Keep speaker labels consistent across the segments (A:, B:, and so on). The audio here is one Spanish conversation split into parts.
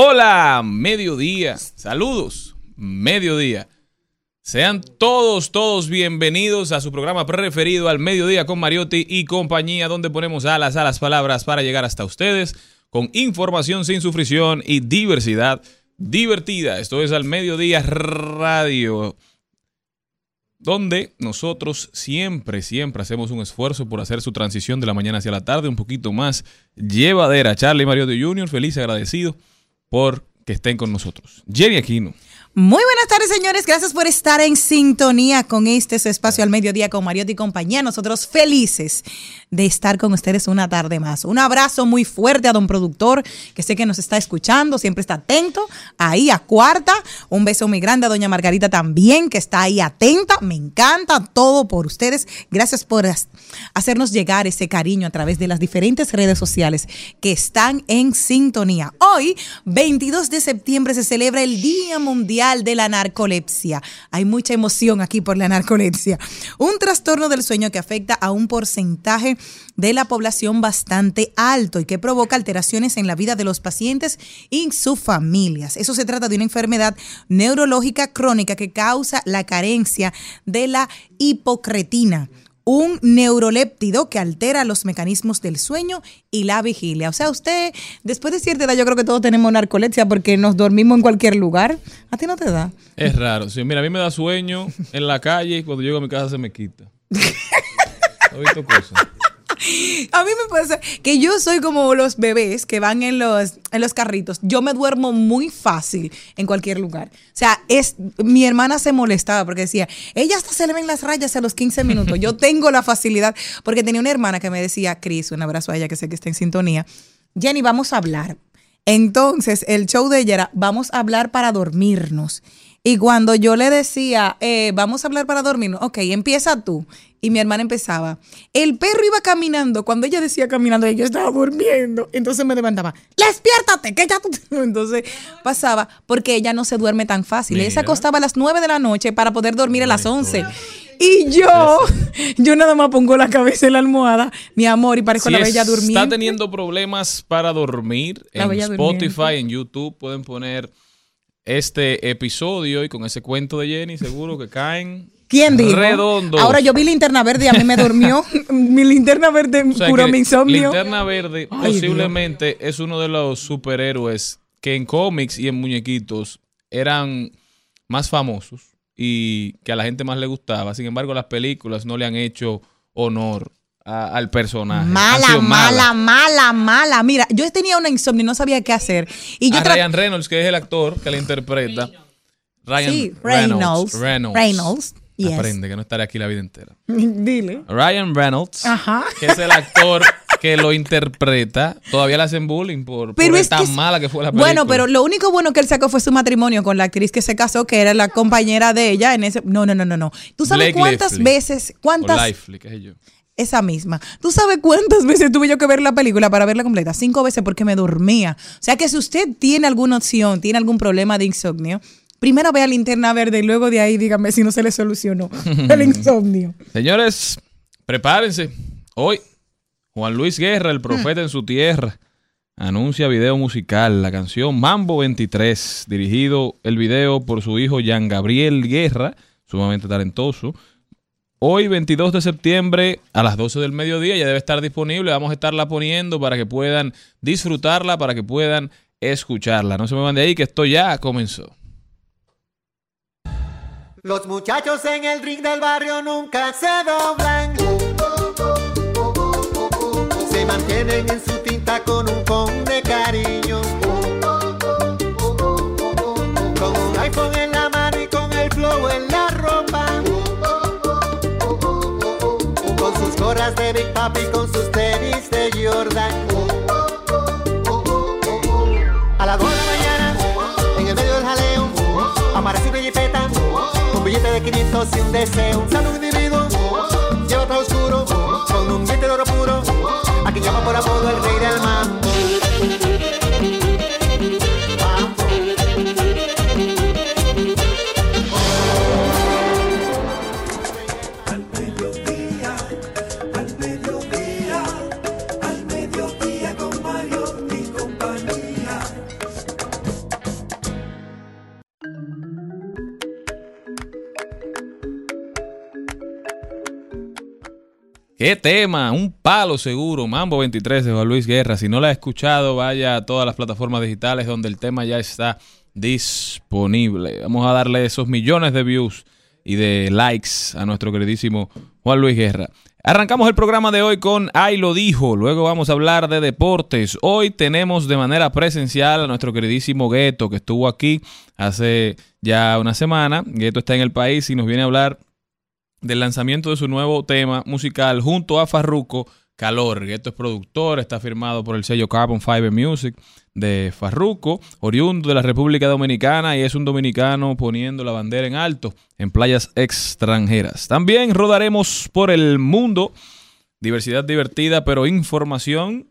A: Hola, mediodía. Saludos, mediodía. Sean todos, todos bienvenidos a su programa preferido al mediodía con Mariotti y compañía, donde ponemos alas a las palabras para llegar hasta ustedes con información sin sufrición y diversidad divertida. Esto es al mediodía radio, donde nosotros siempre, siempre hacemos un esfuerzo por hacer su transición de la mañana hacia la tarde un poquito más llevadera. Charlie Mariotti Jr., feliz agradecido por que estén con nosotros. Jenny Aquino.
B: Muy buenas tardes, señores. Gracias por estar en sintonía con este espacio al mediodía con Mariotti y compañía. Nosotros felices de estar con ustedes una tarde más. Un abrazo muy fuerte a don productor, que sé que nos está escuchando, siempre está atento. Ahí a cuarta. Un beso muy grande a doña Margarita también, que está ahí atenta. Me encanta todo por ustedes. Gracias por hacernos llegar ese cariño a través de las diferentes redes sociales que están en sintonía. Hoy, 22 de septiembre, se celebra el Día Mundial de la Narcolepsia. Hay mucha emoción aquí por la narcolepsia. Un trastorno del sueño que afecta a un porcentaje de la población bastante alto y que provoca alteraciones en la vida de los pacientes y sus familias. Eso se trata de una enfermedad neurológica crónica que causa la carencia de la hipocretina un neuroléptido que altera los mecanismos del sueño y la vigilia. O sea, usted, después de cierta edad, yo creo que todos tenemos narcolepsia porque nos dormimos en cualquier lugar. ¿A ti no te da?
A: Es raro. Sí, mira, a mí me da sueño en la calle y cuando llego a mi casa se me quita. ¿Has visto cosas?
B: A mí me pasa que yo soy como los bebés que van en los, en los carritos. Yo me duermo muy fácil en cualquier lugar. O sea, es, mi hermana se molestaba porque decía, ella hasta se le ven las rayas a los 15 minutos. Yo tengo la facilidad, porque tenía una hermana que me decía, Cris, un abrazo a ella que sé que está en sintonía. Jenny, vamos a hablar. Entonces, el show de ella era, vamos a hablar para dormirnos. Y cuando yo le decía, eh, vamos a hablar para dormirnos, ok, empieza tú. Y mi hermana empezaba. El perro iba caminando. Cuando ella decía caminando, yo estaba durmiendo. Entonces me levantaba, despiértate, que ya tú... Entonces pasaba, porque ella no se duerme tan fácil. Ella se acostaba a las 9 de la noche para poder dormir a las 11. Y yo, yo nada más pongo la cabeza en la almohada, mi amor, y parezco
A: Si
B: la bella
A: está
B: durmiendo.
A: teniendo problemas para dormir,
B: La
A: en Spotify,
B: Durmiente.
A: en YouTube, pueden poner este episodio y con ese cuento de Jenny seguro que caen
B: ¿Quién dijo?
A: redondos.
B: Ahora yo vi linterna verde y a mí me durmió. mi linterna verde
A: O sea
B: curó mi insomnio.
A: Linterna Verde
B: Ay,
A: posiblemente es uno de los superhéroes que en cómics y en muñequitos eran más famosos y que a la gente más le gustaba. Sin embargo, las películas no le han hecho honor a- al personaje.
B: Mala, mala, mala, mala. Mira, yo tenía una insomnio y no sabía qué hacer. Y yo
A: a Ryan Reynolds, que es el actor que la interpreta. Ryan
B: Sí, Reynolds. Reynolds, yes.
A: Aprende que no estaré aquí la vida entera.
B: Dile.
A: Ryan Reynolds,
B: Ajá.
A: que es el actor que lo interpreta, todavía le hacen bullying por,
B: Pero
A: por
B: es
A: tan
B: que-
A: mala que fue la película.
B: Bueno, pero lo único bueno que él sacó fue su matrimonio con la actriz que se casó, que era la compañera de ella en ese. No, no, no, no, no. ¿Tú sabes
A: Blake
B: cuántas veces,
A: O
B: cuántas,
A: Lively, qué sé yo.
B: esa misma, tú sabes cuántas veces tuve yo que ver la película para verla completa? Cinco veces porque me dormía. O sea que si usted tiene alguna opción, tiene algún problema de insomnio, primero vea linterna verde y luego de ahí dígame si no se le solucionó el insomnio.
A: Señores, prepárense. Hoy, Juan Luis Guerra, el profeta en su tierra, anuncia video musical, la canción Mambo 23, dirigido el video por su hijo Jean Gabriel Guerra, sumamente talentoso. Hoy, 22 de septiembre, a las 12 del mediodía, ya debe estar disponible. Vamos a estarla poniendo para que puedan disfrutarla, para que puedan escucharla. No se me van de ahí, que esto ya comenzó.
C: Los muchachos en el ring del barrio nunca se doblan. Se mantienen en su tinta con un con billete 500 y un deseo. Un individuo, lleva todo oscuro, con un diente de oro
A: ¿Qué tema? Un palo seguro. Mambo 23 de Juan Luis Guerra. Si no la ha escuchado, vaya a todas las plataformas digitales donde el tema ya está disponible. Vamos a darle esos millones de views y de likes a nuestro queridísimo Juan Luis Guerra. Arrancamos el programa de hoy con Ay lo dijo. Luego vamos a hablar de deportes. Hoy tenemos de manera presencial a nuestro queridísimo Gueto que estuvo aquí hace ya una semana. Gueto está en el país y nos viene a hablar del lanzamiento de su nuevo tema musical junto a Farruko, Calor. Esto es productor, está firmado por el sello Carbon Fiber Music de Farruko, oriundo de la República Dominicana y es un dominicano poniendo la bandera en alto en playas extranjeras. También rodaremos por el mundo, diversidad divertida, pero información.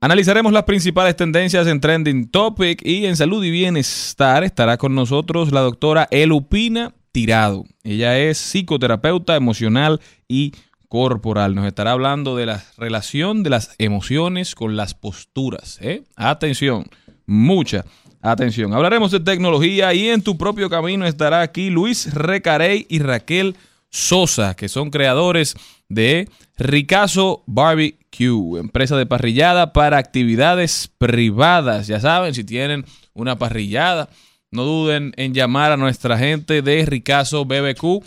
A: Analizaremos las principales tendencias en Trending Topic y en Salud y Bienestar estará con nosotros la doctora Elupina Tirado. Ella es psicoterapeuta emocional y corporal. Nos estará hablando de la relación de las emociones con las posturas. ¿eh? Atención, mucha atención. Hablaremos de tecnología y en tu propio camino estará aquí Luis Recarey y Raquel Sosa, que son creadores de Ricazo Barbecue, empresa de parrillada para actividades privadas. Ya saben, si tienen una parrillada, no duden en llamar a nuestra gente de Ricazo BBQ.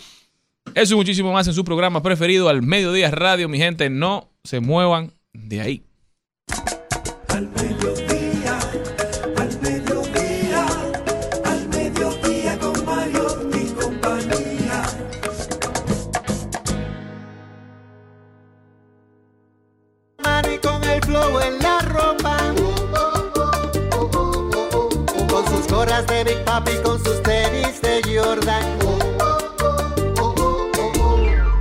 A: Eso y muchísimo más en su programa preferido al Mediodía Radio. Mi gente, no se muevan de ahí.
C: Big Papi, con sus tenis de Jordan.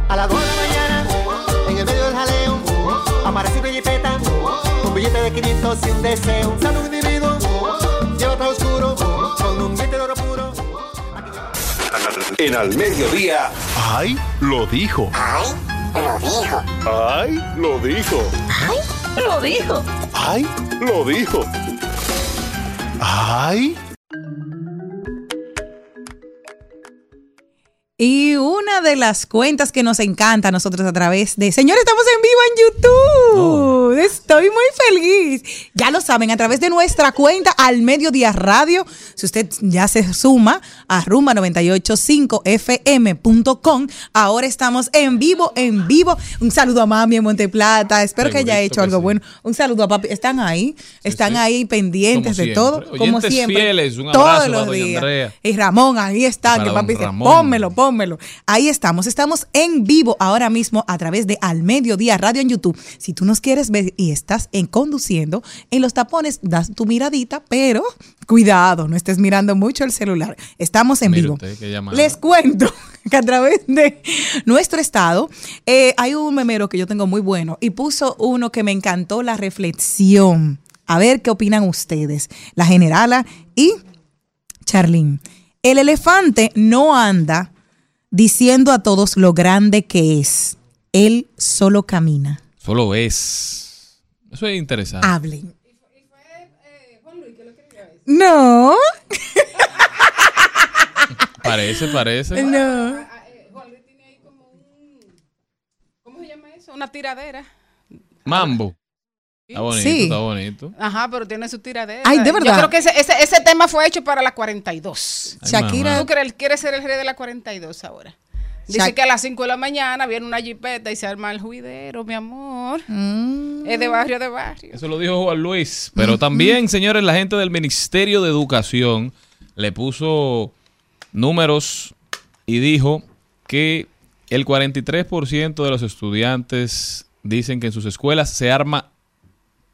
C: A las 2 de la mañana, en el medio del jaleo, aparece una jipeta, un billete de 500 y un deseo. Sale un individuo, lleva todo oscuro, con un diente de oro puro.
D: En al mediodía.
E: ¡Ay! Lo dijo.
F: Ay, lo dijo.
E: ¡Ay! Lo dijo.
F: Ay, lo dijo.
E: ¡Ay! Lo dijo. ¡Ay!
B: Y una de las cuentas que nos encanta a nosotros a través de... Señores, estamos en vivo en YouTube. Estoy muy feliz. Ya lo saben, a través de nuestra cuenta al Mediodía Radio. Si usted ya se suma a rumba985fm.com, ahora estamos en vivo, en vivo. Un saludo a Mami en Monteplata. Espero que haya hecho algo
A: sí.
B: bueno. Un saludo a papi. Están ahí, están
A: sí.
B: ahí pendientes de todo. Como siempre.
A: fieles, un
B: todos los
A: doña
B: días.
A: Andrea.
B: Y Ramón, ahí está, que papi dice,
A: Ramón.
B: pónmelo, pónmelo. Ahí estamos, estamos en vivo ahora mismo a través de Al Mediodía Radio en YouTube. Si tú nos quieres ver y estás en conduciendo, en los tapones das tu miradita, pero cuidado, no estés mirando mucho el celular. Estamos en
A: Mire
B: vivo.
A: usted.
B: Les cuento que a través de nuestro estado eh, hay un memero que yo tengo muy bueno y puso uno que me encantó la reflexión. A ver qué opinan ustedes, la generala y Charlene. El elefante no anda diciendo a todos lo grande que es. Él solo camina.
A: Solo es. Eso es interesante.
B: Hablen. No,
A: Parece, parece.
B: no.
G: ¿Cómo se llama eso? Una tiradera.
A: Mambo. Está bonito,
B: Sí.
A: está bonito.
G: Ajá, pero tiene su tiradera.
B: Ay, de verdad.
G: Yo creo que ese, ese, ese tema fue hecho para la 42.
A: Ay,
B: Shakira-
A: mamá.
G: ¿Tú crees, quieres ser el rey de la 42 ahora? Dice
B: Shak-
G: que a las 5 de la mañana viene una jipeta y se arma el juidero, mi amor.
B: Mm.
G: Es de barrio de barrio.
A: Eso lo dijo Juan Luis. Pero también, señores, la gente del Ministerio de Educación le puso números y dijo que el 43% de los estudiantes dicen que en sus escuelas se arma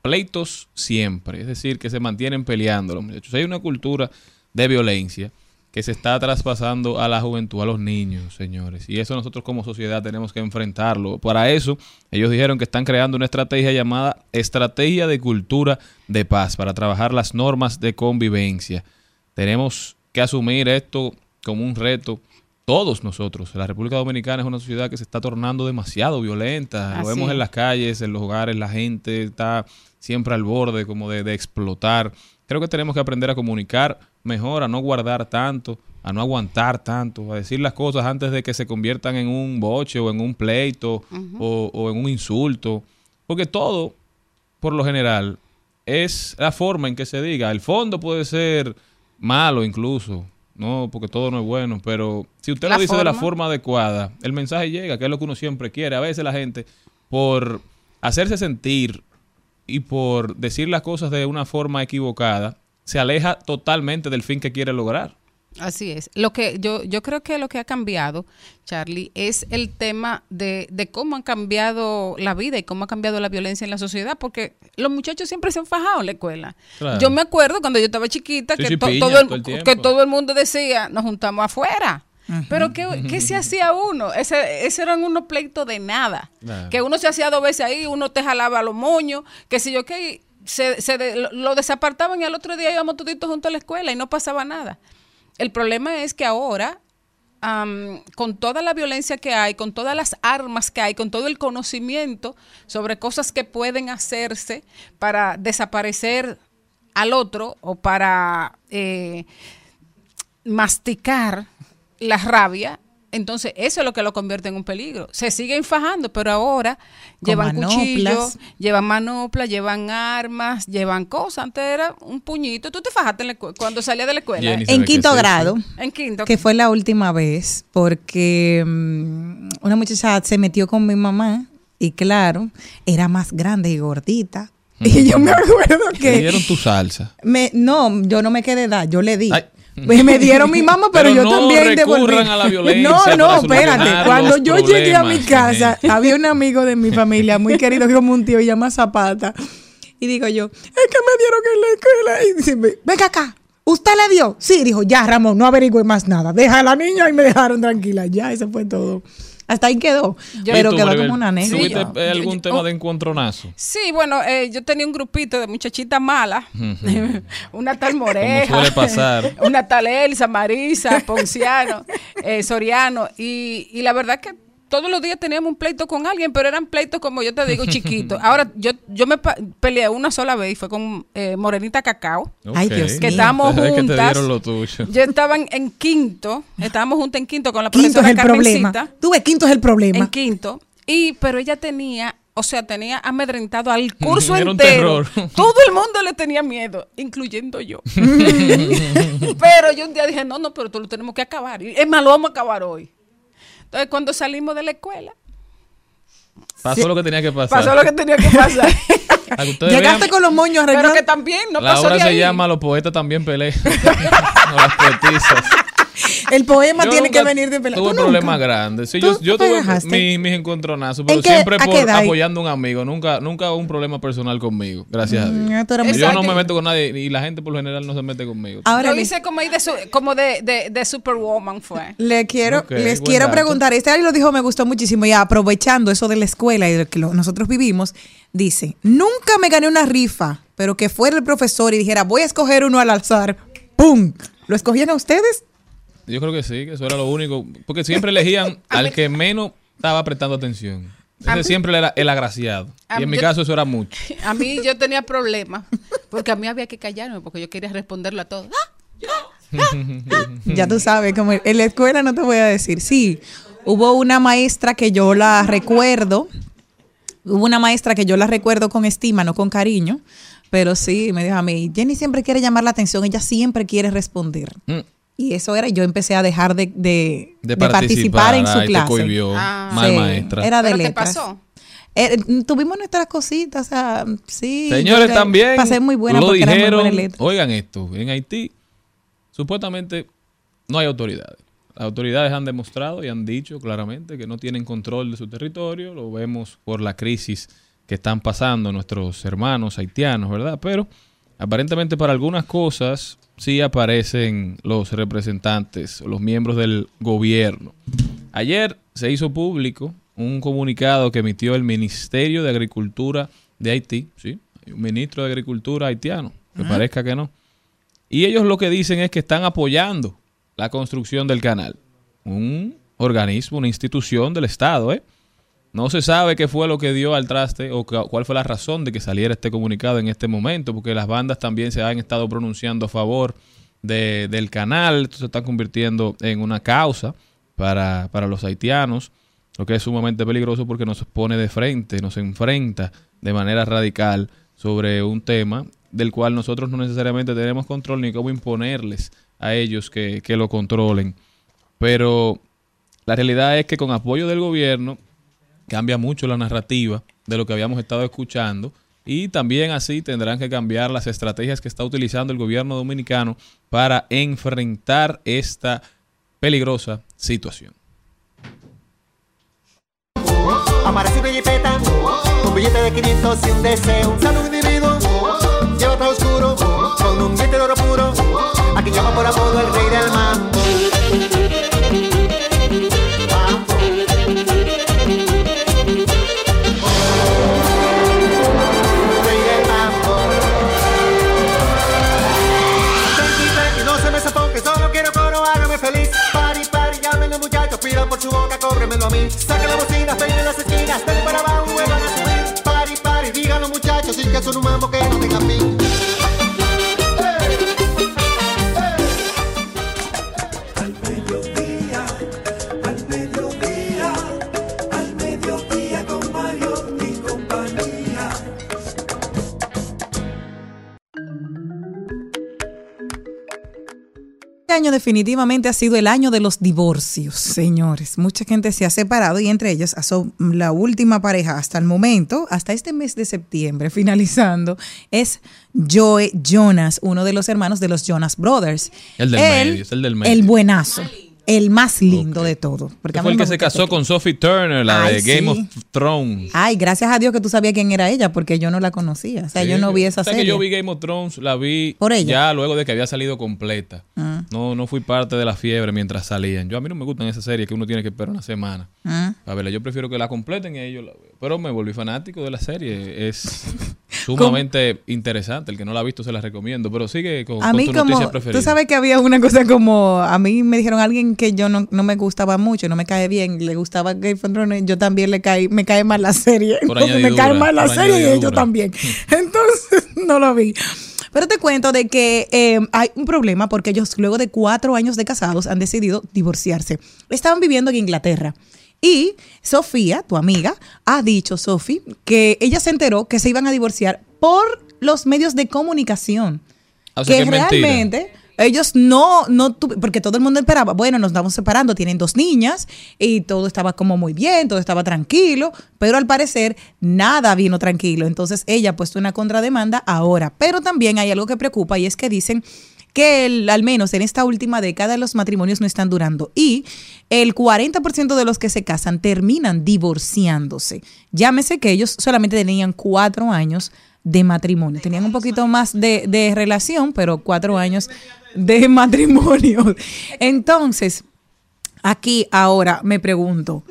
A: pleitos siempre. Es decir, que se mantienen peleando los muchachos. Hay una cultura de violencia que se está traspasando a la juventud, a los niños, señores. Y eso nosotros como sociedad tenemos que enfrentarlo. Para eso, ellos dijeron que están creando una estrategia llamada Estrategia de Cultura de Paz para trabajar las normas de convivencia. Tenemos que asumir esto como un reto. Todos nosotros, la República Dominicana es una sociedad que se está tornando demasiado violenta. Lo vemos en las calles, en los hogares, la gente está siempre al borde como de, de explotar. Creo que tenemos que aprender a comunicar mejor, a no guardar tanto, a no aguantar tanto, a decir las cosas antes de que se conviertan en un boche o en un pleito o, o en un insulto. Porque todo, por lo general, es la forma en que se diga. El fondo puede ser malo incluso, no, porque todo no es bueno, pero si usted lo dice de la
G: forma
A: adecuada, el mensaje llega, que es lo que uno siempre quiere. A veces la gente, por hacerse sentir y por decir las cosas de una forma equivocada, se aleja totalmente del fin que quiere lograr.
G: Así es. Lo que yo, yo creo que lo que ha cambiado, Charlie, es el tema de, de cómo han cambiado la vida y cómo ha cambiado la violencia en la sociedad, porque los muchachos siempre se han fajado en la escuela.
A: Claro.
G: Yo me acuerdo cuando yo estaba chiquita
A: Sí,
G: que,
A: sí,
G: to-
A: piña
G: todo el,
A: todo el tiempo.
G: que todo el mundo decía, nos juntamos afuera. Pero ¿qué, qué se hacía uno? Ese, ese eran unos pleitos de nada. Que uno se hacía dos veces ahí, uno te jalaba los moños, que si yo qué, se, se de- lo, desapartaban y al otro día íbamos toditos juntos a la escuela y no pasaba nada. El problema es que ahora, con toda la violencia que hay, con todas las armas que hay, con todo el conocimiento sobre cosas que pueden hacerse para desaparecer al otro o para eh, masticar la rabia, entonces eso es lo que lo convierte en un peligro. Se siguen fajando, pero ahora
B: Con
G: llevan
B: manoplas.
G: cuchillos, llevan manoplas, llevan armas, llevan cosas. Antes era un puñito. Tú te fajaste en la cuando salías de la escuela.
A: Jenny
G: ¿eh?
B: En quinto grado.
G: En quinto.
B: que fue la última vez, porque mm, una muchacha se metió con mi mamá y claro, era más grande y gordita. Y yo me acuerdo
A: Te
B: que...
A: dieron tu salsa.
B: Me, no, yo no me quedé dar, yo le di.
A: Ay.
B: Me, me dieron mi mamá, pero,
A: Pero
B: yo
A: no
B: también devolví.
A: a la violencia
B: No, no, espérate. Cuando yo llegué a mi casa, había un amigo de mi familia muy querido, como un tío, y llama Zapata. Y digo yo, es que me dieron en la escuela. Y dice, venga acá. ¿Usted le dio? Sí, dijo, ya, Ramón, no averigüe más nada. Deja a la niña y me dejaron tranquila. Ya, eso fue todo. Hasta ahí quedó.
G: Yo-
B: pero
A: ¿Y tú,
B: quedó
A: Maribel,
B: como una anécdota.
A: ¿Tuviste eh, algún
G: Yo-
A: tema
G: oh.
A: de encontronazo?
G: Sí, bueno, eh, yo tenía un grupito de muchachitas malas. una tal Moreja.
A: Como suele pasar.
G: Una tal Elsa, Marisa, Ponciano, eh, Soriano. Y, y la verdad que todos los días teníamos un pleito con alguien, pero eran pleitos como yo te digo, chiquitos. Ahora, yo, yo me peleé una sola vez y fue con eh, Morenita Cacao.
B: Ay,
A: Ok.
B: Dios
G: Que
B: mío.
G: estábamos
A: Es que te
G: juntas.
A: dieron lo tuyo.
G: Yo estaba en, en quinto, estábamos juntas en quinto con la
B: Quinto es
G: profesora
B: el problema.
G: Carmencita.
B: Ves, quinto es el problema.
G: En quinto. Y, pero ella tenía, o sea, tenía amedrentado al curso
A: Era un
G: entero.
A: terror.
G: Todo el mundo le tenía miedo, incluyendo yo. pero yo un día dije, no, no, pero tú lo tenemos que acabar. Y, Es más, lo vamos a acabar hoy. Entonces, cuando salimos de la escuela,
A: Pasó lo que tenía que pasar.
G: pasó lo que tenía que pasar.
A: Que
B: Llegaste
A: vean,
B: con los moños
G: pero
B: arreglados.
G: que también no
A: la
G: pasó
A: obra
G: de
A: se
G: ahí.
A: llama Los poetas también pelean. o las poetizas.
B: El poema
A: Yo
B: tiene que venir de pelea.
A: Tuve
B: ¿Tú
A: problemas grandes. Sí,
B: ¿Tú
A: yo, tuve
B: dejaste?
A: mi- mis encontronazos, pero siempre por apoyando a un amigo. Nunca, nunca un problema personal conmigo. Gracias a Dios.
B: Mm,
A: Yo no me meto con nadie y la gente por lo general no se mete conmigo.
B: Ahora
G: Yo
B: le-
G: hice como, ahí de, su- como de, de, de Superwoman fue.
B: Le quiero, les quiero
A: dato.
B: preguntar, este alguien lo dijo, me gustó muchísimo, y aprovechando eso de la escuela y de lo que lo- nosotros vivimos, dice, nunca me gané una rifa, pero que fuera el profesor y dijera, voy a escoger uno al azar, ¡pum! ¿Lo escogían a ustedes?
A: Yo creo que sí, que eso era lo único. Porque siempre elegían al que menos estaba prestando atención. Ese siempre era el agraciado. Y en mi caso eso era mucho.
G: A mí yo tenía problemas, porque a mí había que callarme, porque yo quería responderlo a todo. ¡Ah!
B: Ya tú sabes, como en la escuela no te voy a decir. Sí, hubo una maestra que yo la recuerdo, hubo una maestra que yo la recuerdo con estima, no con cariño, pero sí, me dijo a mí, Jenny siempre quiere llamar la atención, ella siempre quiere responder.
A: Mm.
B: Y eso era, yo empecé a dejar de, de-
A: De,
B: de participar, en su clase.
A: cohibió.
G: Ah.
A: Mal
B: Sí,
A: maestra.
B: Era de
G: ¿Pero qué
B: letras.
G: pasó?
B: Eh, tuvimos nuestras cositas, o sea, sí.
A: Señores, también
B: Pasé muy buena
A: lo
B: era muy
A: dijeron.
B: buena.
A: Oigan esto, en Haití supuestamente no hay autoridades. Las autoridades han demostrado y han dicho claramente que no tienen control de su territorio. Lo vemos por la crisis que están pasando nuestros hermanos haitianos, ¿verdad? Pero aparentemente para algunas cosas sí aparecen los representantes, los miembros del gobierno. Ayer se hizo público un comunicado que emitió el Ministerio de Agricultura de Haití, ¿sí? Un ministro de Agricultura haitiano, que parezca que no. Y ellos lo que dicen es que están apoyando la construcción del canal. Un organismo, una institución del Estado, ¿eh? No se sabe qué fue lo que dio al traste o cuál fue la razón de que saliera este comunicado en este momento, porque las bandas también se han estado pronunciando a favor de- del canal, esto se está convirtiendo en una causa para, para los haitianos, lo que es sumamente peligroso porque nos pone de frente, nos enfrenta de manera radical sobre un tema del cual nosotros no necesariamente tenemos control ni cómo imponerles a ellos que, que lo controlen. Pero la realidad es que con apoyo del gobierno cambia mucho la narrativa de lo que habíamos estado escuchando y también así tendrán que cambiar las estrategias que está utilizando el gobierno dominicano para enfrentar esta peligrosa situación.
C: Amaracito y jipeta, un billete de 500 y un deseo. Un sano individuo, lleva todo oscuro, con un diente de oro puro. A quien llama por apodo el rey del mambo. Mambo. Por su boca, cóbremelo a mí. Saca la bocina, peine las esquinas, denle para abajo, vuelvan a subir. Pari, pari, díganlo muchachos, y que son un mambo que no tenga fin.
B: Año definitivamente ha sido el año de los divorcios, señores. Mucha gente se ha separado y entre ellos la última pareja hasta el momento, hasta este mes de septiembre, finalizando, es Joe Jonas, uno de los hermanos de los Jonas Brothers.
A: El del
B: Él,
A: medio, es el del medio.
B: El buenazo, el más lindo de todo. Porque
A: fue el que se casó
B: este
A: con Sophie Turner, la
B: Ay,
A: de Game
B: sí.
A: of Thrones.
B: Ay, gracias a Dios que tú sabías quién era ella, porque yo no la conocía. O sea,
A: Sí,
B: yo no vi esa
A: sea, que
B: serie.
A: yo vi Game of Thrones, la vi
B: Por ella.
A: ya luego de que había salido completa.
B: Ah.
A: No, no fui parte de la fiebre mientras salían. Yo a mí no me gustan esas series que uno tiene que esperar una semana.
B: Ah.
A: A verla, yo prefiero que la completen y ellos la veo. Pero me volví fanático de la serie. Es sumamente interesante. El que no la ha visto se la recomiendo. Pero sigue con,
B: A
A: con
B: mí
A: tu
B: como,
A: noticia preferida.
B: tú sabes que había una cosa como, a mí me dijeron alguien que yo no, no me gustaba mucho, no me cae bien, le gustaba Game of Thrones, yo también le caí, me cae mal la serie, me cae mal la serie y yo también. Entonces no lo vi. Pero te cuento de que eh, hay un problema porque ellos luego de cuatro años de casados han decidido divorciarse. Estaban viviendo en Inglaterra. Y Sofía, tu amiga, ha dicho, Sofi, que ella se enteró que se iban a divorciar por los medios de comunicación
A: Ah, o sea,
B: que
A: que es mentira.
B: realmente ellos no, no porque todo el mundo esperaba, bueno, nos estamos separando, tienen dos niñas y todo estaba como muy bien, todo estaba tranquilo, pero al parecer nada vino tranquilo. Entonces ella ha puesto una contrademanda ahora. Pero también hay algo que preocupa y es que dicen que el- al menos en esta última década los matrimonios no están durando y el 40% de los que se casan terminan divorciándose. Llámese que ellos solamente tenían cuatro años de matrimonio. Tenían un poquito más de, de relación, pero cuatro años de matrimonio. Entonces, aquí ahora me pregunto,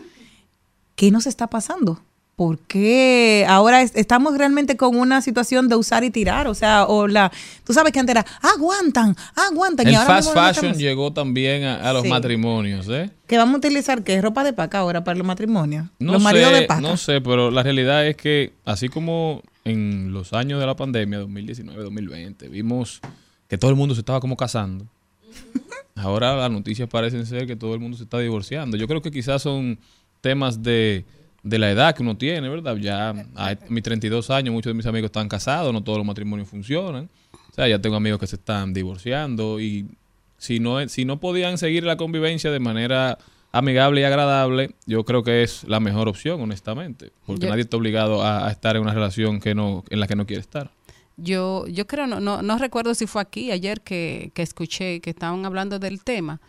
B: ¿qué nos está pasando? ¿Por qué ahora es- estamos realmente con una situación de usar y tirar? O sea, o la, tú sabes que antes era, aguantan, aguantan. y
A: El
B: ahora
A: fast fashion
B: estamos-
A: llegó también a, a los
B: Sí.
A: matrimonios, ¿eh?
B: Que vamos a utilizar, ¿qué? Ropa de paca ahora para los matrimonios.
A: No
B: los maridos de paca.
A: no sé, pero la realidad es que así como en los años de la pandemia, 2019, 2020, vimos que todo el mundo se estaba como casando. Ahora las noticias parecen ser que todo el mundo se está divorciando. Yo creo que quizás son temas de, de la edad que uno tiene, ¿verdad? Ya a mis 32 años muchos de mis amigos están casados, no todos los matrimonios funcionan. O sea, ya tengo amigos que se están divorciando y si no, si no podían seguir la convivencia de manera amigable y agradable, yo creo que es la mejor opción, honestamente, porque
G: Yo-
A: nadie está obligado a, a estar en una relación que no, en la que no quiere estar.
G: Yo, yo creo, no, no, no recuerdo si fue aquí ayer que, que escuché que estaban hablando del tema.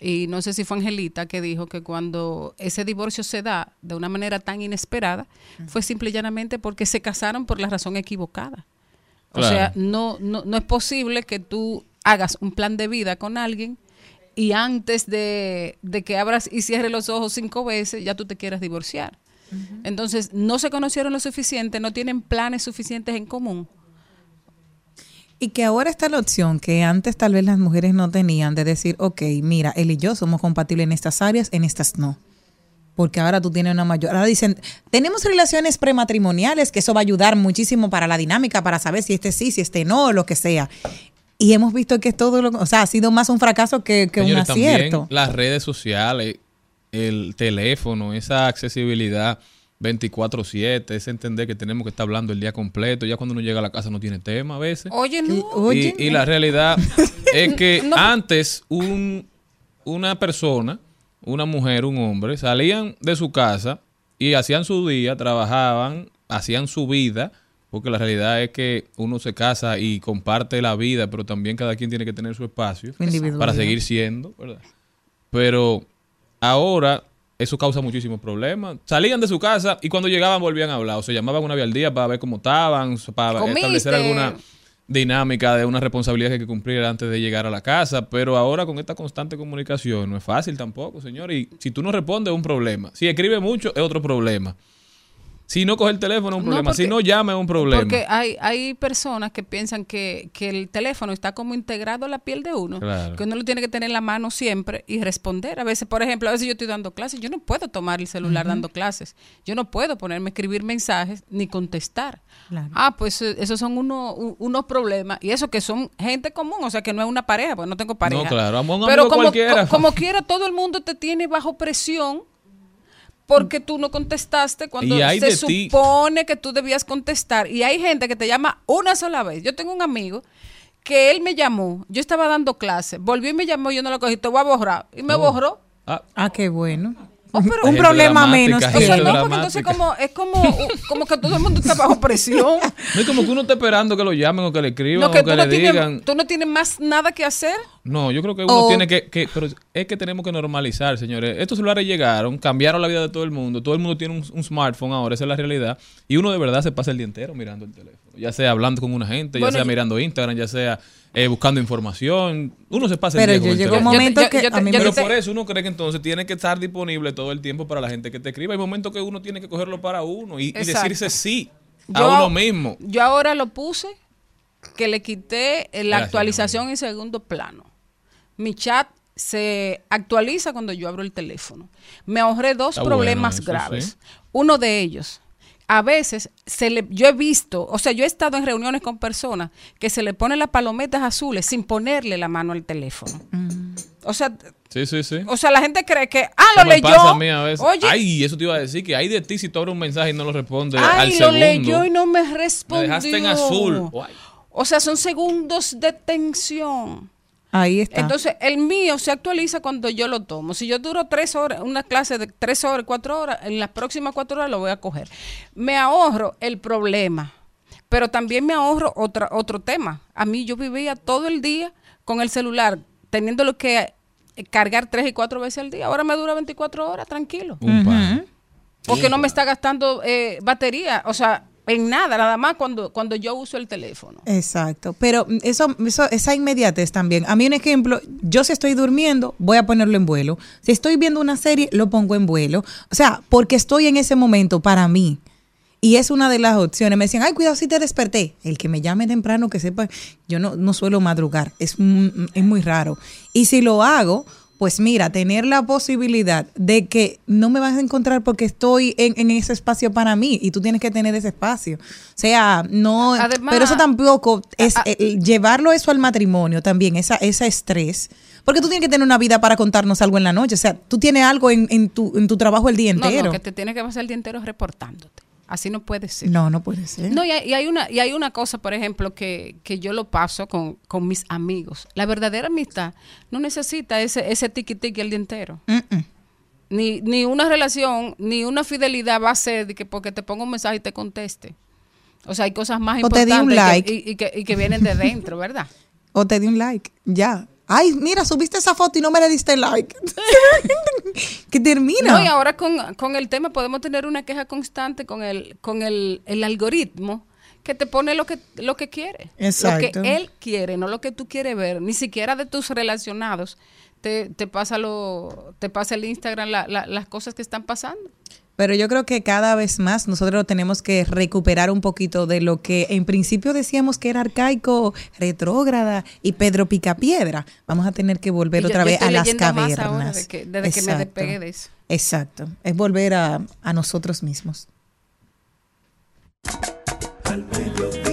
G: Y no sé si fue Angelita que dijo que cuando ese divorcio se da de una manera tan inesperada, fue simple y llanamente porque se casaron por la razón equivocada. O sea, no, no, no es posible que tú hagas un plan de vida con alguien y antes de, de que abras y cierres los ojos cinco veces, ya tú te quieras divorciar. Entonces, no se conocieron lo suficiente, no tienen planes suficientes en común.
B: Y que ahora está la opción que antes tal vez las mujeres no tenían de decir, ok, mira, él y yo somos compatibles en estas áreas, en estas no. Porque ahora tú tienes una mayor. Ahora dicen, tenemos relaciones prematrimoniales, que eso va a ayudar muchísimo para la dinámica, para saber si este sí, si este no, lo que sea. Y hemos visto que es todo lo. O sea, ha sido más un fracaso que, que un acierto.
A: También las redes sociales, el teléfono, esa accesibilidad 24/7, es entender que tenemos que estar hablando el día completo. Ya cuando uno llega a la casa no tiene tema a veces.
G: Oye, no.
B: Oye.
A: Y, y la realidad es que
G: No.
A: antes un, una persona, una mujer, un hombre, salían de su casa y hacían su día, trabajaban, hacían su vida, porque la realidad es que uno se casa y comparte la vida, pero también cada quien tiene que tener su espacio para seguir siendo, ¿verdad? Pero ahora eso causa muchísimos problemas. Salían de su casa y cuando llegaban volvían a hablar, o se llamaban una vez al día para ver cómo estaban, para
G: Comiste.
A: establecer alguna dinámica de una responsabilidad que hay que cumplir antes de llegar a la casa, pero ahora con esta constante comunicación no es fácil tampoco, señor, y si tú no respondes es un problema. Si escribe mucho es otro problema. Si no coge el teléfono es un
G: No,
A: problema, si no llama es un problema.
G: Porque hay, hay personas que piensan que, que el teléfono está como integrado a la piel de uno,
A: Claro.
G: que uno lo tiene que tener en la mano siempre y responder. A veces, por ejemplo, a veces yo estoy dando clases, yo no puedo tomar el celular dando clases, yo no puedo ponerme a escribir mensajes ni contestar.
B: Claro.
G: Ah, pues eh, esos son uno- u- unos problemas y eso que son gente común, o sea que no es una pareja, porque no tengo pareja.
A: No, claro, un amigo
G: Pero como,
A: cualquiera.
G: co- como quiera, todo el mundo te tiene bajo presión porque tú no contestaste cuando se
A: ti.
G: supone que tú debías contestar. Y hay gente que te llama una sola vez. Yo tengo un amigo que él me llamó, yo estaba dando clase, volvió y me llamó, yo no lo cogí, te voy a borrar. Y me
A: Oh.
G: borró.
A: Ah,
B: Ah, qué bueno.
G: Oh, pero-
B: un problema menos.
G: O sea, no, porque entonces como, es como, como que todo el mundo está bajo presión.
A: no es como que uno está esperando que lo llamen o que le escriban
G: No,
A: o
G: que tú no,
A: digan.
G: tienes, tú no tienes más nada que hacer.
A: No, yo creo que uno
B: O-
A: tiene que, que- Pero es que tenemos que normalizar, señores. Estos celulares llegaron, cambiaron la vida de todo el mundo. Todo el mundo tiene un, un smartphone ahora, esa es la realidad. Y uno de verdad se pasa el día entero mirando el teléfono. Ya sea hablando con una gente,
G: Bueno,
A: ya sea
G: yo-
A: mirando Instagram, ya sea eh, buscando información. Uno se pasa el
B: Pero yo llegó un momento
G: yo-
B: que
G: yo
B: a mí me
A: Pero por eso uno cree que entonces tiene que estar disponible todo el tiempo para la gente que te escriba. Hay momentos que uno tiene que cogerlo para uno y, decirse sí. a uno mismo.
G: Yo ahora lo puse que le quité la
A: Gracias,
G: actualización en segundo plano. Mi chat se actualiza cuando yo abro el teléfono. Me ahorré dos
A: Está
G: problemas graves.
A: sí.
G: Uno de ellos, a veces se le, yo he visto, o sea, yo he estado en reuniones con personas que se le ponen las palometas azules sin ponerle la mano al teléfono. O sea,
A: Sí, sí, sí.
G: o sea, la gente cree que, ah, lo
A: me
G: leyó.
A: pasa a mí a veces.
G: Oye,
A: Ay, eso te iba a decir que hay de ti si tú abres un mensaje y no lo responde al
G: ay, lo
A: segundo.
G: leyó y no me
A: Me
G: respondió.
A: dejaste en azul. Guay.
G: O sea, son segundos de tensión.
B: Ahí está.
G: Entonces, el mío se actualiza cuando yo lo tomo. Si yo duro tres horas, una clase de tres horas, cuatro horas, en las próximas cuatro horas lo voy a coger. Me ahorro el problema, pero también me ahorro otra, otro tema. A mí yo vivía todo el día con el celular, teniéndolo que eh, cargar tres y cuatro veces al día. Ahora me dura 24 horas, tranquilo. Porque no me está gastando eh, batería, o sea, en nada, nada más cuando, cuando yo uso el teléfono.
B: Exacto, pero eso, eso, esa inmediatez también. A mí un ejemplo, yo si estoy durmiendo, voy a ponerlo en vuelo. Si estoy viendo una serie, lo pongo en vuelo. O sea, porque estoy en ese momento para mí. Y es una de las opciones. Me decían, ay, cuidado si te desperté. El que me llame temprano, que sepa, yo no, no suelo madrugar. Es, un- es muy raro. Y si lo hago, pues mira, tener la posibilidad de que no me vas a encontrar porque estoy en, en ese espacio para mí y tú tienes que tener ese espacio. O sea, no,
G: Además-
B: pero eso tampoco es
G: ah.
B: eh, llevarlo eso al matrimonio también, esa, ese estrés. Porque tú tienes que tener una vida para contarnos algo en la noche. O sea, tú tienes algo en, en, tu, en tu trabajo el día
G: No,
B: entero.
G: no, que te tienes que pasar el día entero reportándote. Así no puede ser.
B: No, no puede ser.
G: No, y hay, y hay una, y hay una cosa, por ejemplo, que, que yo lo paso con, con mis amigos. La verdadera amistad no necesita ese, ese tiki tiki el día entero. Ni, ni una relación, ni una fidelidad va a ser de que porque te pongo un mensaje y te conteste. O sea, hay cosas más
B: O te di un
G: importantes
B: like.
G: que- y que, y que vienen de dentro, ¿verdad?
B: O te di un like. Ya. Ay, mira, subiste esa foto y no me le diste like. que termina.
G: No, y ahora con, con el tema podemos tener una queja constante con el, con el, el algoritmo que te pone lo que, lo que quiere.
B: Exacto.
G: Lo que él quiere, no lo que tú quieres ver, ni siquiera de tus relacionados. Te, te pasa lo, te pasa el Instagram la- la- las cosas que están pasando.
B: Pero yo creo que cada vez más nosotros tenemos que recuperar un poquito de lo que en principio decíamos que era arcaico, retrógrada y Pedro Picapiedra. Vamos a tener que volver
G: yo-
B: otra
G: yo
B: vez
G: estoy
B: a las
G: más
B: cavernas.
G: ahora de que- desde que me
B: Exacto.
G: despegué de eso.
B: Exacto. Es volver a, a nosotros mismos.
H: Al mediodía,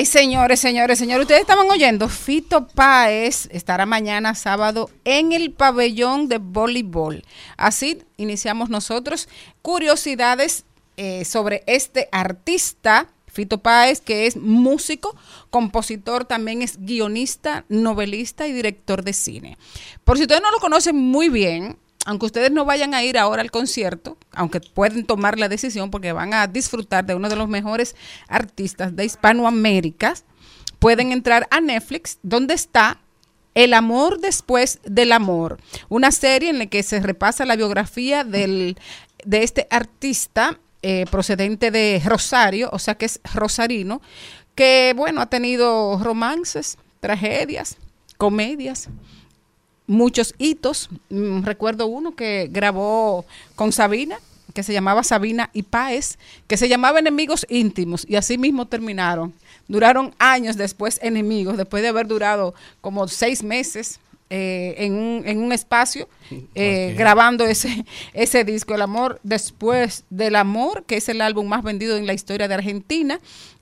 G: Ay, señores, señores, señores, ustedes estaban oyendo. Fito Páez estará mañana sábado en el pabellón de voleibol. Así iniciamos nosotros curiosidades eh, sobre este artista. Fito Páez, que es músico, compositor, también es guionista, novelista y director de cine. Por si ustedes no lo conocen muy bien, aunque ustedes no vayan a ir ahora al concierto, aunque pueden tomar la decisión porque van a disfrutar de uno de los mejores artistas de Hispanoamérica, pueden entrar a Netflix, donde está El amor después del amor, una serie en la que se repasa la biografía del, de este artista eh, procedente de Rosario, o sea que es rosarino, que bueno, ha tenido romances, tragedias, comedias, muchos hitos. Mm, recuerdo uno que grabó con Sabina, que se llamaba Sabina y Páez, que se llamaba Enemigos Íntimos, y así mismo terminaron. Duraron años después enemigos, después de haber durado como seis meses eh, en, un, en un espacio eh, grabando ese, ese disco, El Amor Después del Amor, que es el álbum más vendido en la historia de Argentina.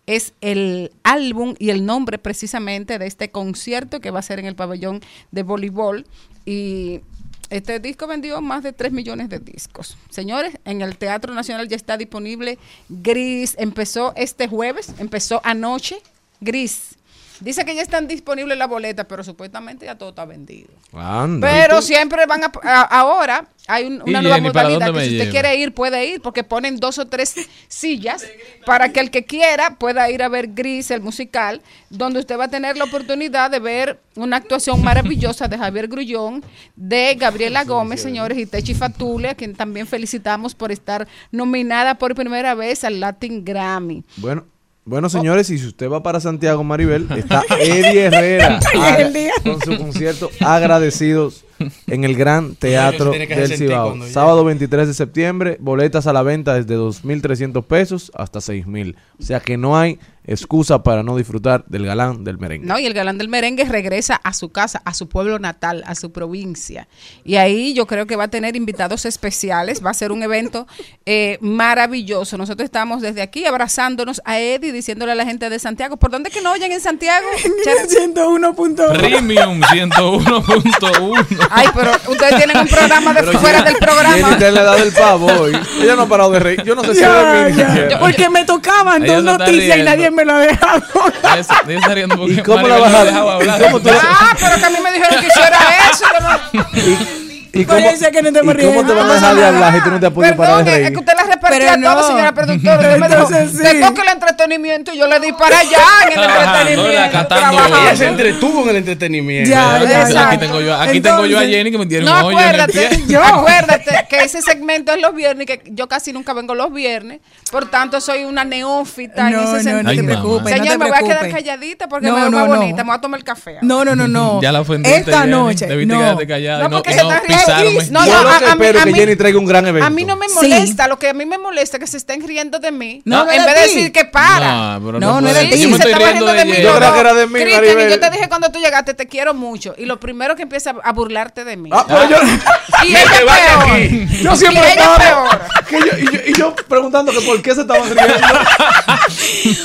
G: Es el álbum y el nombre precisamente de este concierto que va a ser en el pabellón de voleibol. Y este disco vendió más de 3 millones de discos. Señores, en el Teatro Nacional ya está disponible Gris. Empezó este jueves, empezó anoche. Gris. Dice que ya están disponibles las boletas, pero supuestamente ya todo está vendido.
I: Anda.
G: Pero siempre van a, a- ahora hay un-
A: ¿Y
G: una nueva
A: Jenny,
G: modalidad que si usted
A: lleva?
G: quiere ir puede ir porque ponen dos o tres sillas para que el que quiera pueda ir a ver Gris el musical donde usted va a tener la oportunidad de ver una actuación maravillosa de Javier Grullón, de Gabriela Gómez, señores, y Techi Fatule, a quien también felicitamos por estar nominada por primera vez al Latin Grammy.
I: Bueno, bueno, señores, y si usted va para Santiago, Maribel, está Eddie Herrera. Con su concierto Agradecidos en el Gran Teatro del Cibao. Sábado 23 de septiembre, boletas a la venta desde 2.300 pesos hasta 6.000. O sea que no hay excusa para no disfrutar del galán del merengue.
G: No, y el galán del merengue regresa a su casa, a su pueblo natal, a su provincia. Y ahí yo creo que va a tener invitados especiales, va a ser un evento eh, maravilloso. Nosotros estamos desde aquí abrazándonos a Eddie, diciéndole a la gente de Santiago, ¿por dónde que no oyen en Santiago? Chero?
B: 101.1.
A: Premium 101.1.
G: Ay, pero ustedes tienen un programa de
I: Pero
G: fuera
I: Jenny-
G: del programa.
I: Te le ha dado el pavo hoy. Ella no ha parado de reír. Yo no sé si
B: Ya,
I: de mí
B: ya. Porque me tocaban dos noticias y nadie me lo
A: porque
I: ¿Y cómo
A: Maribel
I: la vas a-
A: dejaba
G: Ah, pero que a mí me dijeron que hiciera eso. yo no-
I: ¿Y cómo,
B: es que no te
I: y cómo te van a dejar de hablar si tú no te has podido parar de
G: es
I: reír?
G: que usted la repartía
B: Pero
G: todo,
B: no.
G: señora productora. Usted me dijo,
B: Entonces, sí.
G: te toca el entretenimiento y yo le di para allá en el entretenimiento. trabajando.
J: Ella se entretuvo en el entretenimiento.
B: Ya, ya,
A: Aquí tengo yo, aquí tengo yo a
B: Entonces-
A: Jenny que me tiene
G: No,
A: un hoyo en el
G: acuérdate,
A: pie.
B: Yo.
G: acuérdate que ese segmento es los viernes, que yo casi nunca vengo los viernes, por tanto soy una neófita
B: No,
G: en ese
B: no, no
G: sentido.
A: Ay,
B: te preocupes.
G: Señor,
B: no te
G: me voy a quedar calladita porque
B: No,
G: me veo
B: no,
G: más
B: no.
G: bonita, me voy a tomar el café.
B: No, no, no, no.
A: Ya la ofendiste,
B: Esta noche.
A: Debiste
B: no.
A: quedarte callada
G: No,
A: y no,
G: porque
A: y
G: se
A: no
G: está riendo. No,
I: Yo
G: no,
I: lo
G: a-
I: que
G: a mí-
I: espero
G: a
I: es que
G: mí-
I: Jenny traiga un gran evento.
G: A mí no me
B: Sí.
G: molesta, lo que a mí me molesta es que se estén riendo de mí.
B: No, no
G: en vez de decir que para.
A: No,
B: No, no era
G: Sí,
B: ti.
A: Yo me
G: se
A: estoy riendo de
G: de mí.
I: Yo
G: no.
I: que era de mí, Maribel.
G: yo te dije cuando tú llegaste, te quiero mucho. Y lo primero que empieza a burlarte de mí.
I: Ah, pero yo,
G: y ella
I: yo siempre estaba-
G: peor.
I: que yo, y, yo, y yo preguntando que por qué se estaban riendo.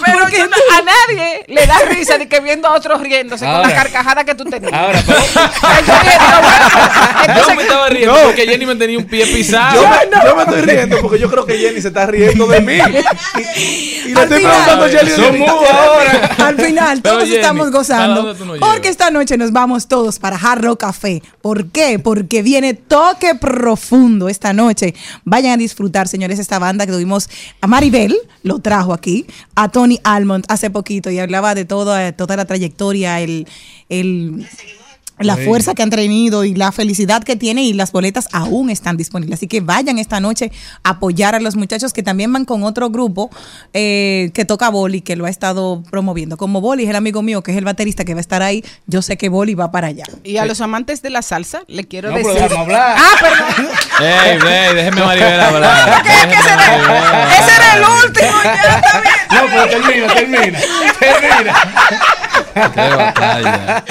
G: Pero yo a nadie le da risa de que viendo a otros riéndose con la carcajada que tú tenías.
J: Ahora, pero
G: Entonces,
A: me estaba riendo
I: No.
A: porque Jenny me tenía un pie
I: Yo
A: pisado.
I: yo me estoy riendo porque yo creo que Jenny se está riendo de mí. Y, y le
B: Al
I: estoy
B: final.
I: preguntando a Jenny.
J: Mudos ahora.
B: Al final, todos
A: Jenny,
B: estamos
A: ¿a
B: gozando. Porque esta noche nos vamos todos para Hard Rock Café. ¿Por qué? Porque viene toque profundo esta noche. Vayan a disfrutar, señores, esta banda que tuvimos a Maribel, lo trajo aquí, a Tony Almond hace poquito y hablaba de toda, toda la trayectoria, el, el la fuerza que han tenido y la felicidad que tiene y las boletas aún están disponibles. Así que vayan esta noche a apoyar a los muchachos que también van con otro grupo eh, que toca Boli, que lo ha estado promoviendo. Como Boli es el amigo mío, que es el baterista que va a estar ahí, yo sé que Boli va para allá.
G: y a los amantes de la salsa, le quiero
J: No,
G: decir.
J: hablar.
G: Ah, perdón.
A: Ey, ey, déjeme Maribel hablar.
G: Porque es que ese
A: Maribel
G: era,
A: hablar.
G: ese era el último.
J: No, pero termina, termina. Termina.
A: Qué batalla.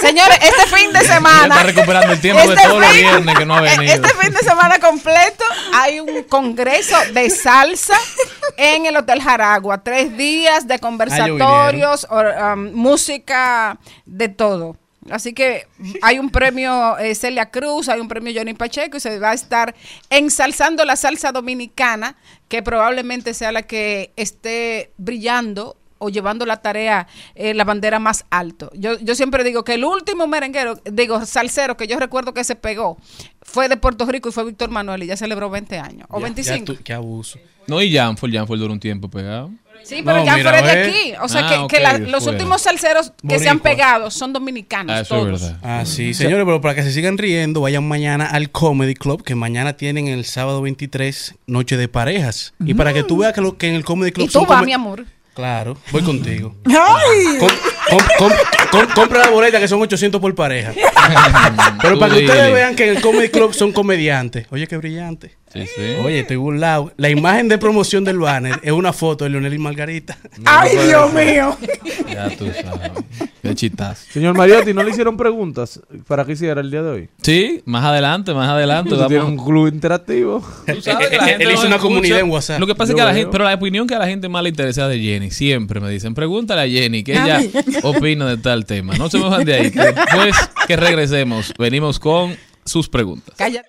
G: Señores, este fin de semana.
A: está recuperando el tiempo de
G: este
A: todos los
G: fin-
A: viernes que no ha venido.
G: Este fin de semana completo hay un congreso de salsa en el Hotel Jaragua. Tres días de conversatorios, or- um, música, de todo. Así que hay un premio eh, Celia Cruz, hay un premio Johnny Pacheco y se va a estar ensalzando la salsa dominicana, que probablemente sea la que esté brillando o llevando la tarea, eh, la bandera más alto. Yo, yo siempre digo que el último merenguero, digo, salsero que yo recuerdo que se pegó fue de Puerto Rico y fue Víctor Manuel y ya celebró 20 años o
J: Ya-
G: 25.
J: ya tú- qué abuso.
A: No, y Janford, Janford duró un tiempo pegado.
G: Sí, pero
J: No,
G: ya fuera de aquí. O sea,
A: Ah,
G: que,
A: ok,
G: que la- los últimos salseros que se han pegado son dominicanos.
A: Ah, eso
G: todos.
A: es verdad.
J: Ah, sí, señores, pero para que se sigan riendo, vayan mañana al Comedy Club, que mañana tienen el sábado 23 Noche de Parejas. Y para que tú veas que, lo, que en el Comedy Club
G: Y tú vas, mi amor.
J: Claro, voy contigo.
B: ¡Ay!
J: Com- com- com- com- compra la boleta que son 800 por pareja. Pero para que ustedes vean que en el Comedy Club son comediantes. Oye, qué brillante.
A: Sí, sí.
J: Oye, estoy burlado. La imagen de promoción del banner es una foto de Leonel y Margarita.
B: ¡Ay, Dios mío!
A: Ya tú sabes. Qué chistazo.
I: Señor Mariotti, ¿no le hicieron preguntas para que hiciera el día de hoy?
A: Sí, más adelante, más adelante.
I: Usted tiene
A: vamos-
I: un club interactivo.
A: Tú sabes que la gente
J: Él hizo una
A: escucha.
J: comunidad en WhatsApp.
A: Lo que pasa es que a la
I: veo.
A: gente, pero la opinión que a la gente más le interesa es de Jenny. Siempre me dicen, pregúntale a Jenny que ella opina de tal tema. No se mojan de ahí. que Después que regresemos, venimos con sus preguntas.
B: Cállate.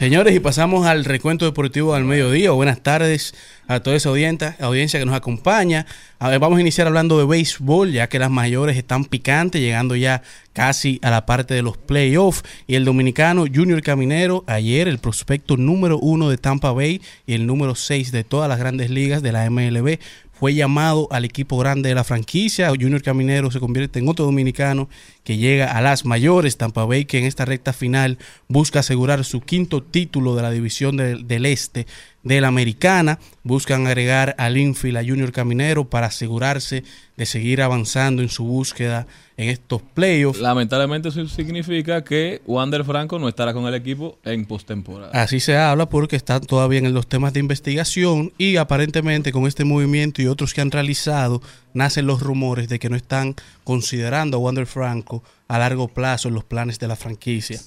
J: Señores, y pasamos al recuento deportivo al mediodía. Buenas tardes a toda esa audiencia, audiencia que nos acompaña. A ver, vamos a iniciar hablando de béisbol, ya que las mayores están picantes, llegando ya casi a la parte de los playoffs. Y el dominicano Junior Caminero, ayer el prospecto número uno de Tampa Bay y el número seis de todas las grandes ligas de la MLB, fue llamado al equipo grande de la franquicia. Junior Caminero se convierte en otro dominicano que llega a las mayores. Tampa Bay que en esta recta final busca asegurar su quinto título de la división del, del este de la americana. Buscan agregar al infield a Junior Caminero para asegurarse de seguir avanzando en su búsqueda en estos playoffs.
A: Lamentablemente eso significa que Wander Franco no estará con el equipo en postemporada.
J: Así se habla porque están todavía en los temas de investigación y aparentemente con este movimiento y otros que han realizado nacen los rumores de que no están considerando a Wander Franco a largo plazo en los planes de la franquicia.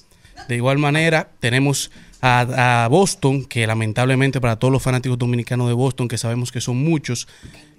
J: De igual manera, tenemos a, a Boston, que lamentablemente para todos los fanáticos dominicanos de Boston, que sabemos que son muchos,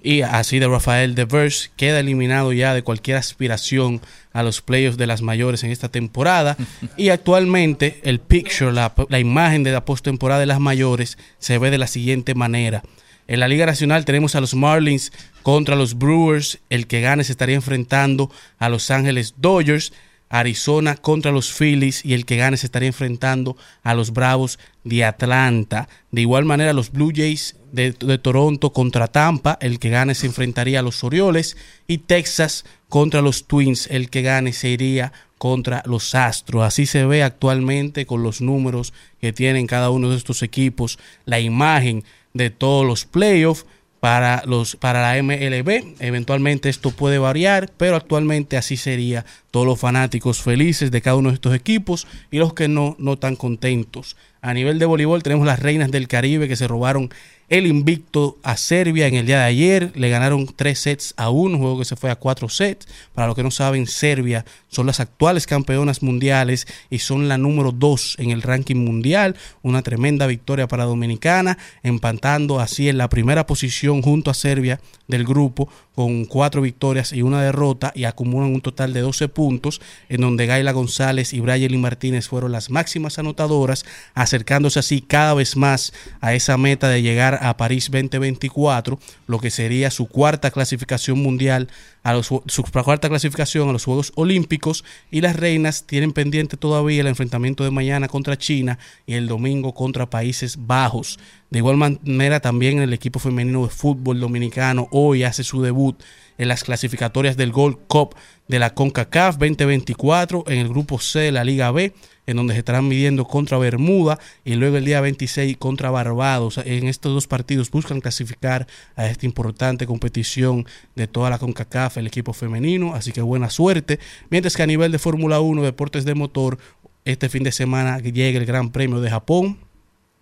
J: y así de Rafael Devers, queda eliminado ya de cualquier aspiración a los playoffs de las mayores en esta temporada. y actualmente el picture, la, la imagen de la postemporada de las mayores, se ve de la siguiente manera. En la Liga Nacional tenemos a los Marlins contra los Brewers. El que gane se estaría enfrentando a Los Ángeles Dodgers. Arizona contra los Phillies y el que gane se estaría enfrentando a los Bravos de Atlanta. De igual manera los Blue Jays de, Toronto contra Tampa, el que gane se enfrentaría a los Orioles y Texas contra los Twins, el que gane se iría contra los Astros. Así se ve actualmente con los números que tienen cada uno de estos equipos, la imagen de todos los playoffs para los para la MLB. Eventualmente esto puede variar, pero actualmente así sería. Todos los fanáticos felices de cada uno de estos equipos y los que no no tan contentos. A nivel de voleibol tenemos las Reinas del Caribe que se robaron el invicto a Serbia en el día de ayer. Le ganaron tres sets a uno, un juego que se fue a cuatro sets. Para los que no saben, Serbia son las actuales campeonas mundiales y son la número dos en el ranking mundial. Una tremenda victoria para Dominicana, empatando así en la primera posición junto a Serbia del grupo con cuatro victorias y una derrota y acumulan un total de 12 puntos en donde Gaila González y Brayeli Martínez fueron las máximas anotadoras acercándose así cada vez más a esa meta de llegar a París 2024 lo que sería su cuarta clasificación mundial a su cuarta clasificación a los Juegos Olímpicos y las reinas tienen pendiente todavía el enfrentamiento de mañana contra China y el domingo contra Países Bajos. De igual manera también el equipo femenino de fútbol dominicano hoy hace su debut en las clasificatorias del Gold Cup de la CONCACAF 2024 en el grupo C de la Liga B en donde se estarán midiendo contra Bermuda y luego el día 26 contra Barbados. En estos dos partidos buscan clasificar a esta importante competición de toda la CONCACAF, el equipo femenino, así que buena suerte. Mientras que a nivel de Fórmula 1, deportes de motor, este fin de semana llega el Gran Premio de Japón.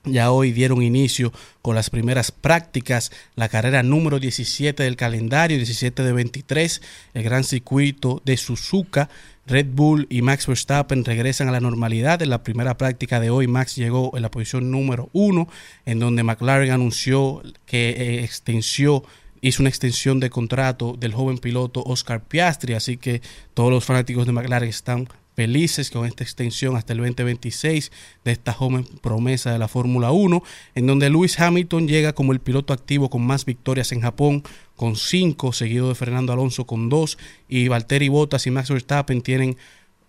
J: Ya hoy dieron inicio con las primeras prácticas, la carrera número 17 del calendario, 17 de 23, el gran circuito de Suzuka. Red Bull y Max Verstappen regresan a la normalidad. En la primera práctica de hoy, Max llegó en la posición número uno, en donde McLaren anunció que eh, extensió hizo una extensión de contrato del joven piloto Oscar Piastri, así que todos los fanáticos de McLaren están felices con esta extensión hasta el 2026 de esta joven promesa de la Fórmula 1, en donde Lewis Hamilton llega como el piloto activo con más victorias en Japón, con 5, seguido de Fernando Alonso con 2, y Valtteri Bottas y Max Verstappen tienen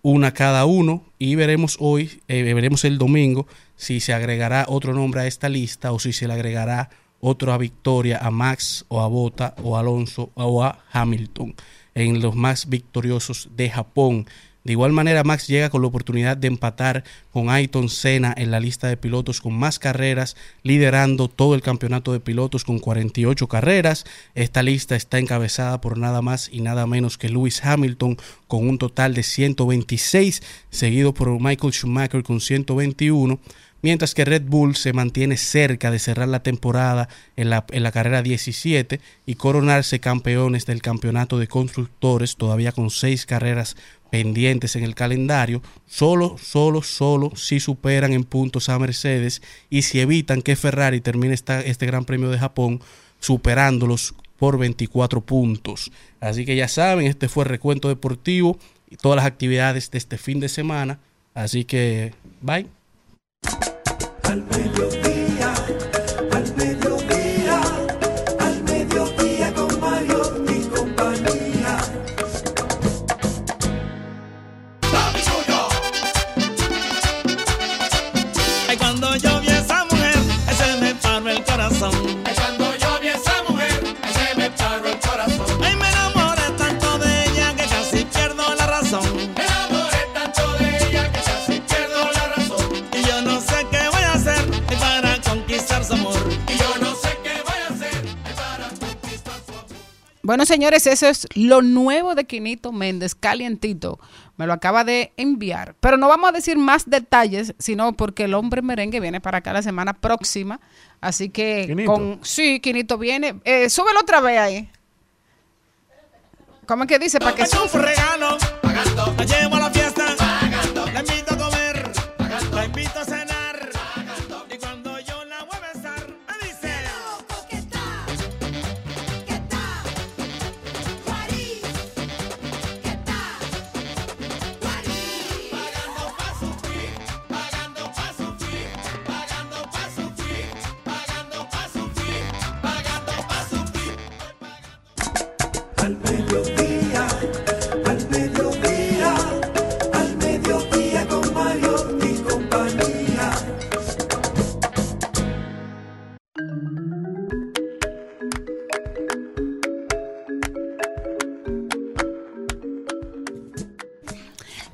J: una cada uno, y veremos hoy, eh, veremos el domingo, si se agregará otro nombre a esta lista o si se le agregará otra victoria a Max o a Bota o a Alonso o a Hamilton en los más victoriosos de Japón. De igual manera, Max llega con la oportunidad de empatar con Ayrton Senna en la lista de pilotos con más carreras, liderando todo el campeonato de pilotos con 48 carreras. Esta lista está encabezada por nada más y nada menos que Lewis Hamilton con un total de 126, seguido por Michael Schumacher con 121 mientras que Red Bull se mantiene cerca de cerrar la temporada en la, en la, carrera 17 y coronarse campeones del campeonato de constructores, todavía con seis carreras pendientes en el calendario, solo, solo, solo si superan en puntos a Mercedes y si evitan que Ferrari termine esta, este Gran Premio de Japón superándolos por 24 puntos. Así que ya saben, este fue el recuento deportivo y todas las actividades de este fin de semana. Así que, bye.
H: Al mediodía,
G: Bueno, señores, eso es lo nuevo de Quinito Méndez, calientito. Me lo acaba de enviar. Pero no vamos a decir más detalles, sino porque el hombre merengue viene para acá la semana próxima. Así que
I: ¿Quinito?
G: con. Sí, Quinito viene. Eh, súbelo otra vez ahí. ¿Cómo es que dice? Para que
K: un regalo,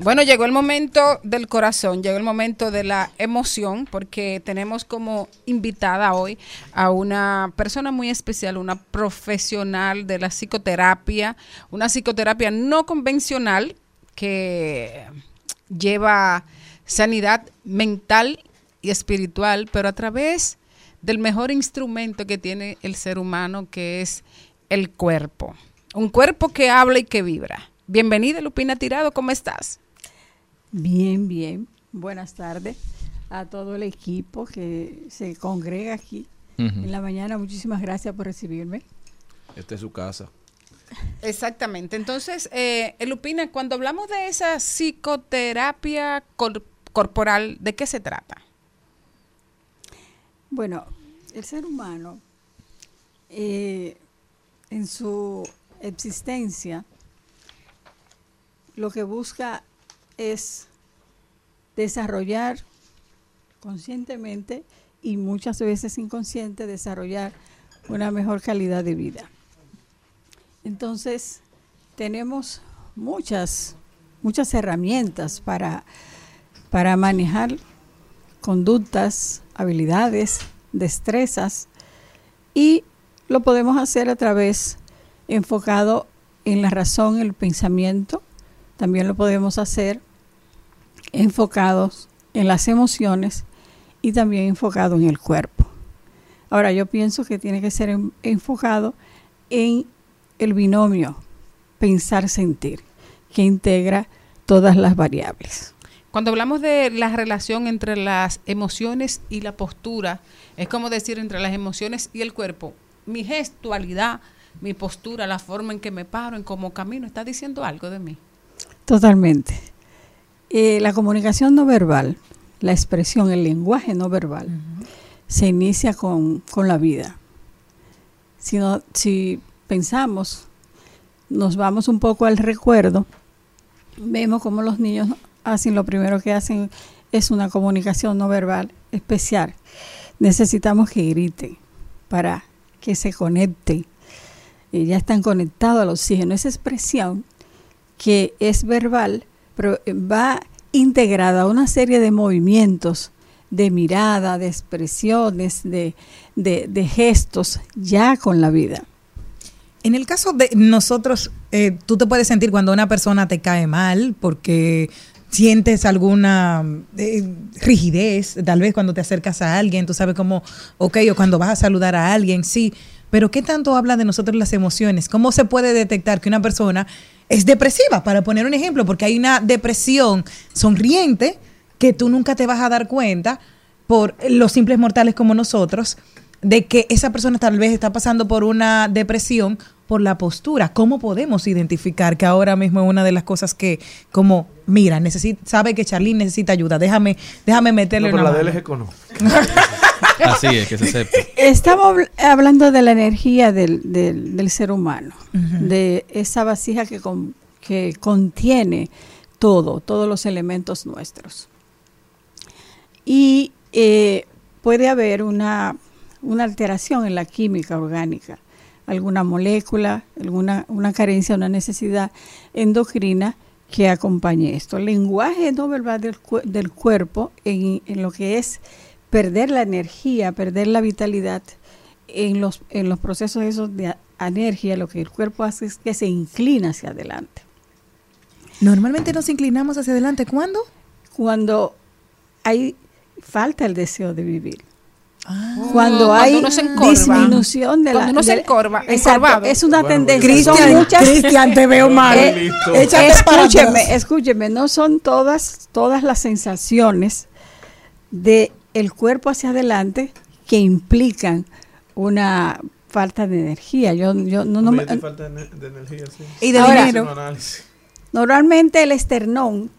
G: Bueno, llegó el momento del corazón, llegó el momento de la emoción, porque tenemos como invitada hoy a una persona muy especial, una profesional de la psicoterapia, una psicoterapia no convencional que lleva sanidad mental y espiritual, pero a través del mejor instrumento que tiene el ser humano, que es el cuerpo. Un cuerpo que habla y que vibra. Bienvenida, Lupina Tirado, ¿cómo estás?
L: Bien, bien. Buenas tardes a todo el equipo que se congrega aquí en la mañana. Muchísimas gracias por recibirme.
I: Esta es su casa.
G: Exactamente. Entonces, eh, Lupina, cuando hablamos de esa psicoterapia cor- corporal, ¿de qué se trata?
L: Bueno, el ser humano eh, en su existencia lo que busca es desarrollar conscientemente y muchas veces inconsciente desarrollar una mejor calidad de vida. Entonces, tenemos muchas, muchas herramientas para, para manejar conductas, habilidades, destrezas y lo podemos hacer a través enfocado en la razón, el pensamiento. También lo podemos hacer enfocados en las emociones y también enfocado en el cuerpo. Ahora, yo pienso que tiene que ser en- enfocado en el binomio pensar-sentir, que integra todas las variables.
G: Cuando hablamos de la relación entre las emociones y la postura, es como decir entre las emociones y el cuerpo. Mi gestualidad, mi postura, la forma en que me paro, en cómo camino, está diciendo algo de mí.
L: Totalmente. Eh, la comunicación no verbal, la expresión, el lenguaje no verbal, se inicia con, con la vida. Si, no- si pensamos, nos vamos un poco al recuerdo, vemos como los niños hacen, lo primero que hacen es una comunicación no verbal especial. Necesitamos que griten para que se conecten. Y ya están conectados al oxígeno. Esa expresión que es verbal, pero va integrada a una serie de movimientos, de mirada, de expresiones, de, de- gestos, ya con la vida.
B: En el caso de nosotros, eh, tú te puedes sentir cuando una persona te cae mal porque sientes alguna eh, rigidez, tal vez cuando te acercas a alguien, tú sabes cómo, ok, o cuando vas a saludar a alguien, sí, pero ¿qué tanto habla de nosotros las emociones? ¿Cómo se puede detectar que una persona es depresiva? Para poner un ejemplo, porque hay una depresión sonriente que tú nunca te vas a dar cuenta por los simples mortales como nosotros, de que esa persona tal vez está pasando por una depresión por la postura. ¿Cómo podemos identificar que ahora mismo es una de las cosas que, como, mira, necesita, sabe que Charlene necesita ayuda, déjame, déjame
I: No,
B: meterle
I: pero
B: una
I: la de él
B: mano"?
I: es económica.
A: Así es, que se sepa.
L: Estamos habl- hablando de la energía del, del- del ser humano, de esa vasija que, con- que contiene todo, todos los elementos nuestros. Y eh, puede haber una, una alteración en la química orgánica, alguna molécula, alguna una carencia, una necesidad endocrina que acompañe esto. El lenguaje no verbal del, cu- del cuerpo en, en lo que es perder la energía, perder la vitalidad en los, en los procesos esos de a- energía, lo que el cuerpo hace es que se inclina hacia adelante.
B: Normalmente nos inclinamos hacia adelante. ¿Cuándo?
L: Cuando hay falta el deseo de vivir.
B: Ah.
L: Cuando
G: Cuando
L: hay
G: uno se encorva.
L: disminución de la...
G: Cuando uno se
L: de la-
G: encorva,
L: Exacto,
G: encorvado.
L: es una
I: Bueno,
L: tendencia.
B: Cristian, te veo mal.
L: Eh, escúcheme, escúcheme, no son todas, todas las sensaciones de el cuerpo hacia adelante que implican una falta de energía. Yo, yo no, no me-
I: falta de, de energía, sí.
B: Y de
L: Ahora-
B: dinero.
L: Normalmente el esternón,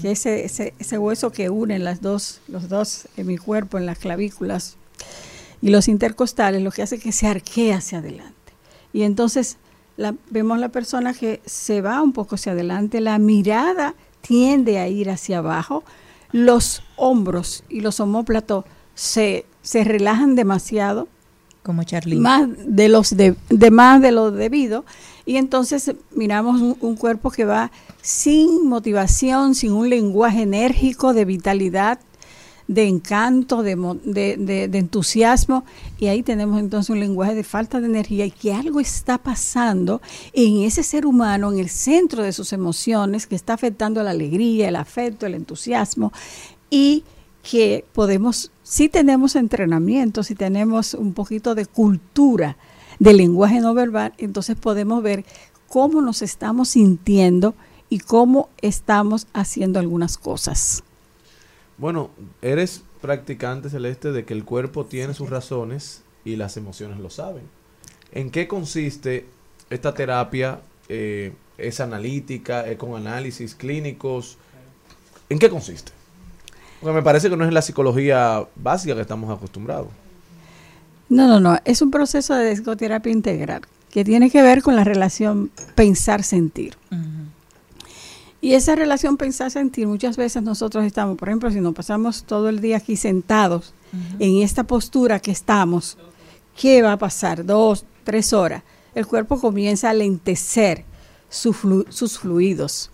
L: que es ese, ese, ese hueso que une las dos, los dos en mi cuerpo, en las clavículas y los intercostales, lo que hace es que se arquee hacia adelante. Y entonces la- vemos la persona que se va un poco hacia adelante, la mirada tiende a ir hacia abajo, los hombros y los omóplatos se, se relajan demasiado,
B: Como Charlene.
L: más de los de, de más de lo debido y entonces miramos un, un cuerpo que va sin motivación, sin un lenguaje enérgico de vitalidad, de encanto, de, de, de- de entusiasmo y ahí tenemos entonces un lenguaje de falta de energía y que algo está pasando en ese ser humano, en el centro de sus emociones, que está afectando la alegría, el afecto, el entusiasmo y que podemos, si tenemos entrenamiento, si tenemos un poquito de cultura del lenguaje no verbal, entonces podemos ver cómo nos estamos sintiendo y cómo estamos haciendo algunas cosas.
I: Bueno, eres practicante celeste de que el cuerpo tiene sus razones y las emociones lo saben. ¿En qué consiste esta terapia? Eh, ¿Es analítica? ¿Es con análisis clínicos? ¿En qué consiste? Porque me parece que no es la psicología básica que estamos acostumbrados.
L: No, no, no, es un proceso de psicoterapia integral que tiene que ver con la relación pensar-sentir. Y esa relación pensar-sentir, muchas veces nosotros estamos, por ejemplo, si nos pasamos todo el día aquí sentados en esta postura que estamos, ¿qué va a pasar? Dos, tres horas. El cuerpo comienza a lentecer su flu- sus fluidos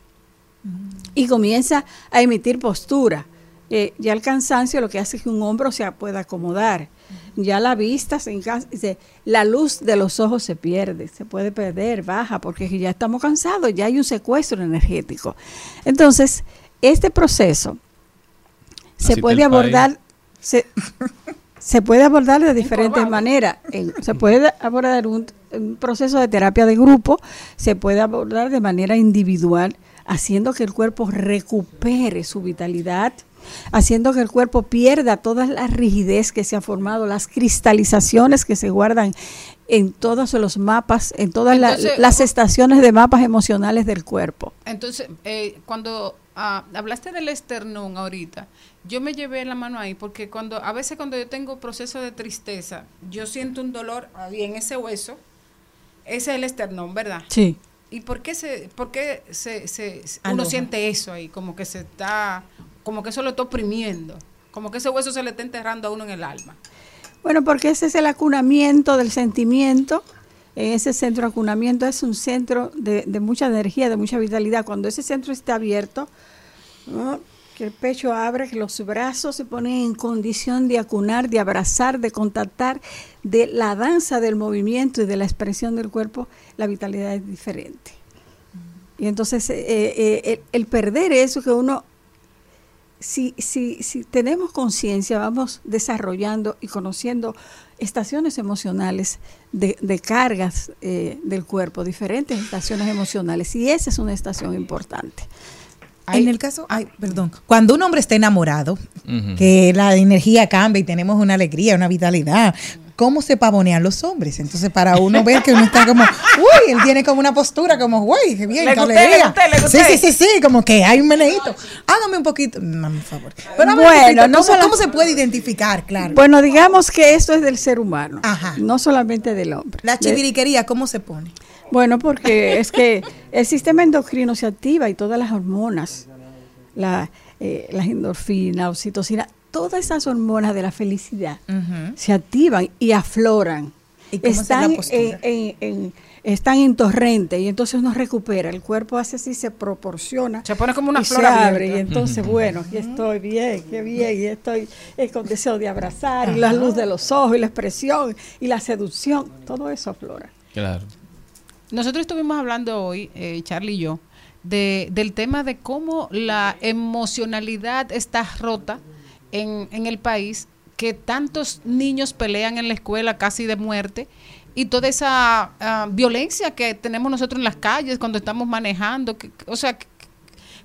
L: y comienza a emitir postura. Eh, ya el cansancio lo que hace es que un hombro se pueda acomodar. Ya la vista, se la luz de los ojos se pierde, se puede perder, baja, porque ya estamos cansados, ya hay un secuestro energético. Entonces, este proceso se
A: Así
L: puede abordar, se, se puede abordar de diferentes maneras. Se puede abordar un, un proceso de terapia de grupo, se puede abordar de manera individual, haciendo que el cuerpo recupere su vitalidad, haciendo que el cuerpo pierda toda la rigidez que se ha formado, las cristalizaciones que se guardan en todos los mapas, en todas la- las estaciones de mapas emocionales del cuerpo.
G: Entonces, eh, cuando ah, hablaste del esternón ahorita. Yo me llevé la mano ahí porque cuando a veces cuando yo tengo proceso de tristeza, yo siento un dolor ahí en ese hueso. Ese es el esternón, ¿verdad?
L: Sí.
G: ¿Y por qué se, por qué se, uno siente eso ahí? Como que se está, como que eso lo está oprimiendo. Como que ese hueso se le está enterrando a uno en el alma.
L: Bueno, porque ese es el acunamiento del sentimiento. En ese centro de acunamiento es un centro de, mucha energía, de mucha vitalidad. Cuando ese centro está abierto, ¿no? que el pecho abre, que los brazos se ponen en condición de acunar, de abrazar, de contactar, de la danza del movimiento y de la expresión del cuerpo, la vitalidad es diferente. Y entonces eh, eh, el, el perder eso que uno si, si, si tenemos conciencia, vamos desarrollando y conociendo estaciones emocionales de, de cargas eh, del cuerpo, diferentes estaciones emocionales. Y esa es una estación importante.
B: En el caso, ay, perdón, cuando un hombre está enamorado, que la energía cambia y tenemos una alegría, una vitalidad, ¿cómo se pavonean los hombres? Entonces, para uno ver que uno está como, uy, él tiene como una postura como, uy, qué bien,
G: Le
B: qué
G: gusté,
B: alegría".
G: le gusté, le
B: Sí,
G: gusté.
B: sí, sí, sí, como que hay un meneíto. Hágame un poquito, mami, por favor. Pero
L: Bueno,
B: poquito,
L: no
B: ¿cómo,
L: solo-
B: cómo se puede identificar? Claro.
L: Bueno, digamos que esto es del ser humano, no solamente del hombre.
B: La chiviriquería, ¿cómo se pone?
L: Bueno, porque es que el sistema endocrino se activa y todas las hormonas, la, eh, las endorfinas, oxitocina, todas esas hormonas de la felicidad se activan y afloran.
B: ¿Y cómo hacer la
L: están, en, en- en- están en torrente y entonces uno recupera. El cuerpo hace así, se proporciona.
G: Se pone como una
L: y
G: flor
L: se abre.
G: abierta.
L: Y entonces, bueno, aquí estoy bien, qué bien, y estoy eh, con deseo de abrazar, y la luz de los ojos, y la expresión, y la seducción, todo eso aflora.
A: Claro.
G: Nosotros estuvimos hablando hoy, eh, Charlie y yo, de, del tema de cómo la emocionalidad está rota en, en el país, que tantos niños pelean en la escuela casi de muerte y toda esa ah, violencia que tenemos nosotros en las calles cuando estamos manejando. o sea,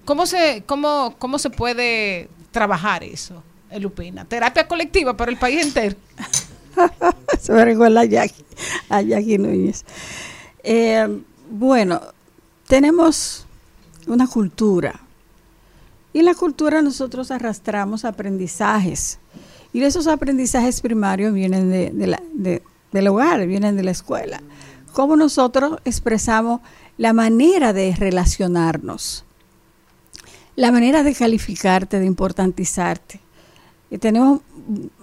G: ¿cómo se, cómo, ¿cómo se puede trabajar eso, Lupina? Terapia colectiva para el país entero.
L: Se me recuerda a Jackie, a Jackie Núñez. Eh, bueno, tenemos una cultura. Y en la cultura nosotros arrastramos aprendizajes. Y esos aprendizajes primarios vienen de, del hogar, vienen de la escuela. Cómo nosotros expresamos la manera de relacionarnos, la manera de calificarte, de importantizarte. Y tenemos,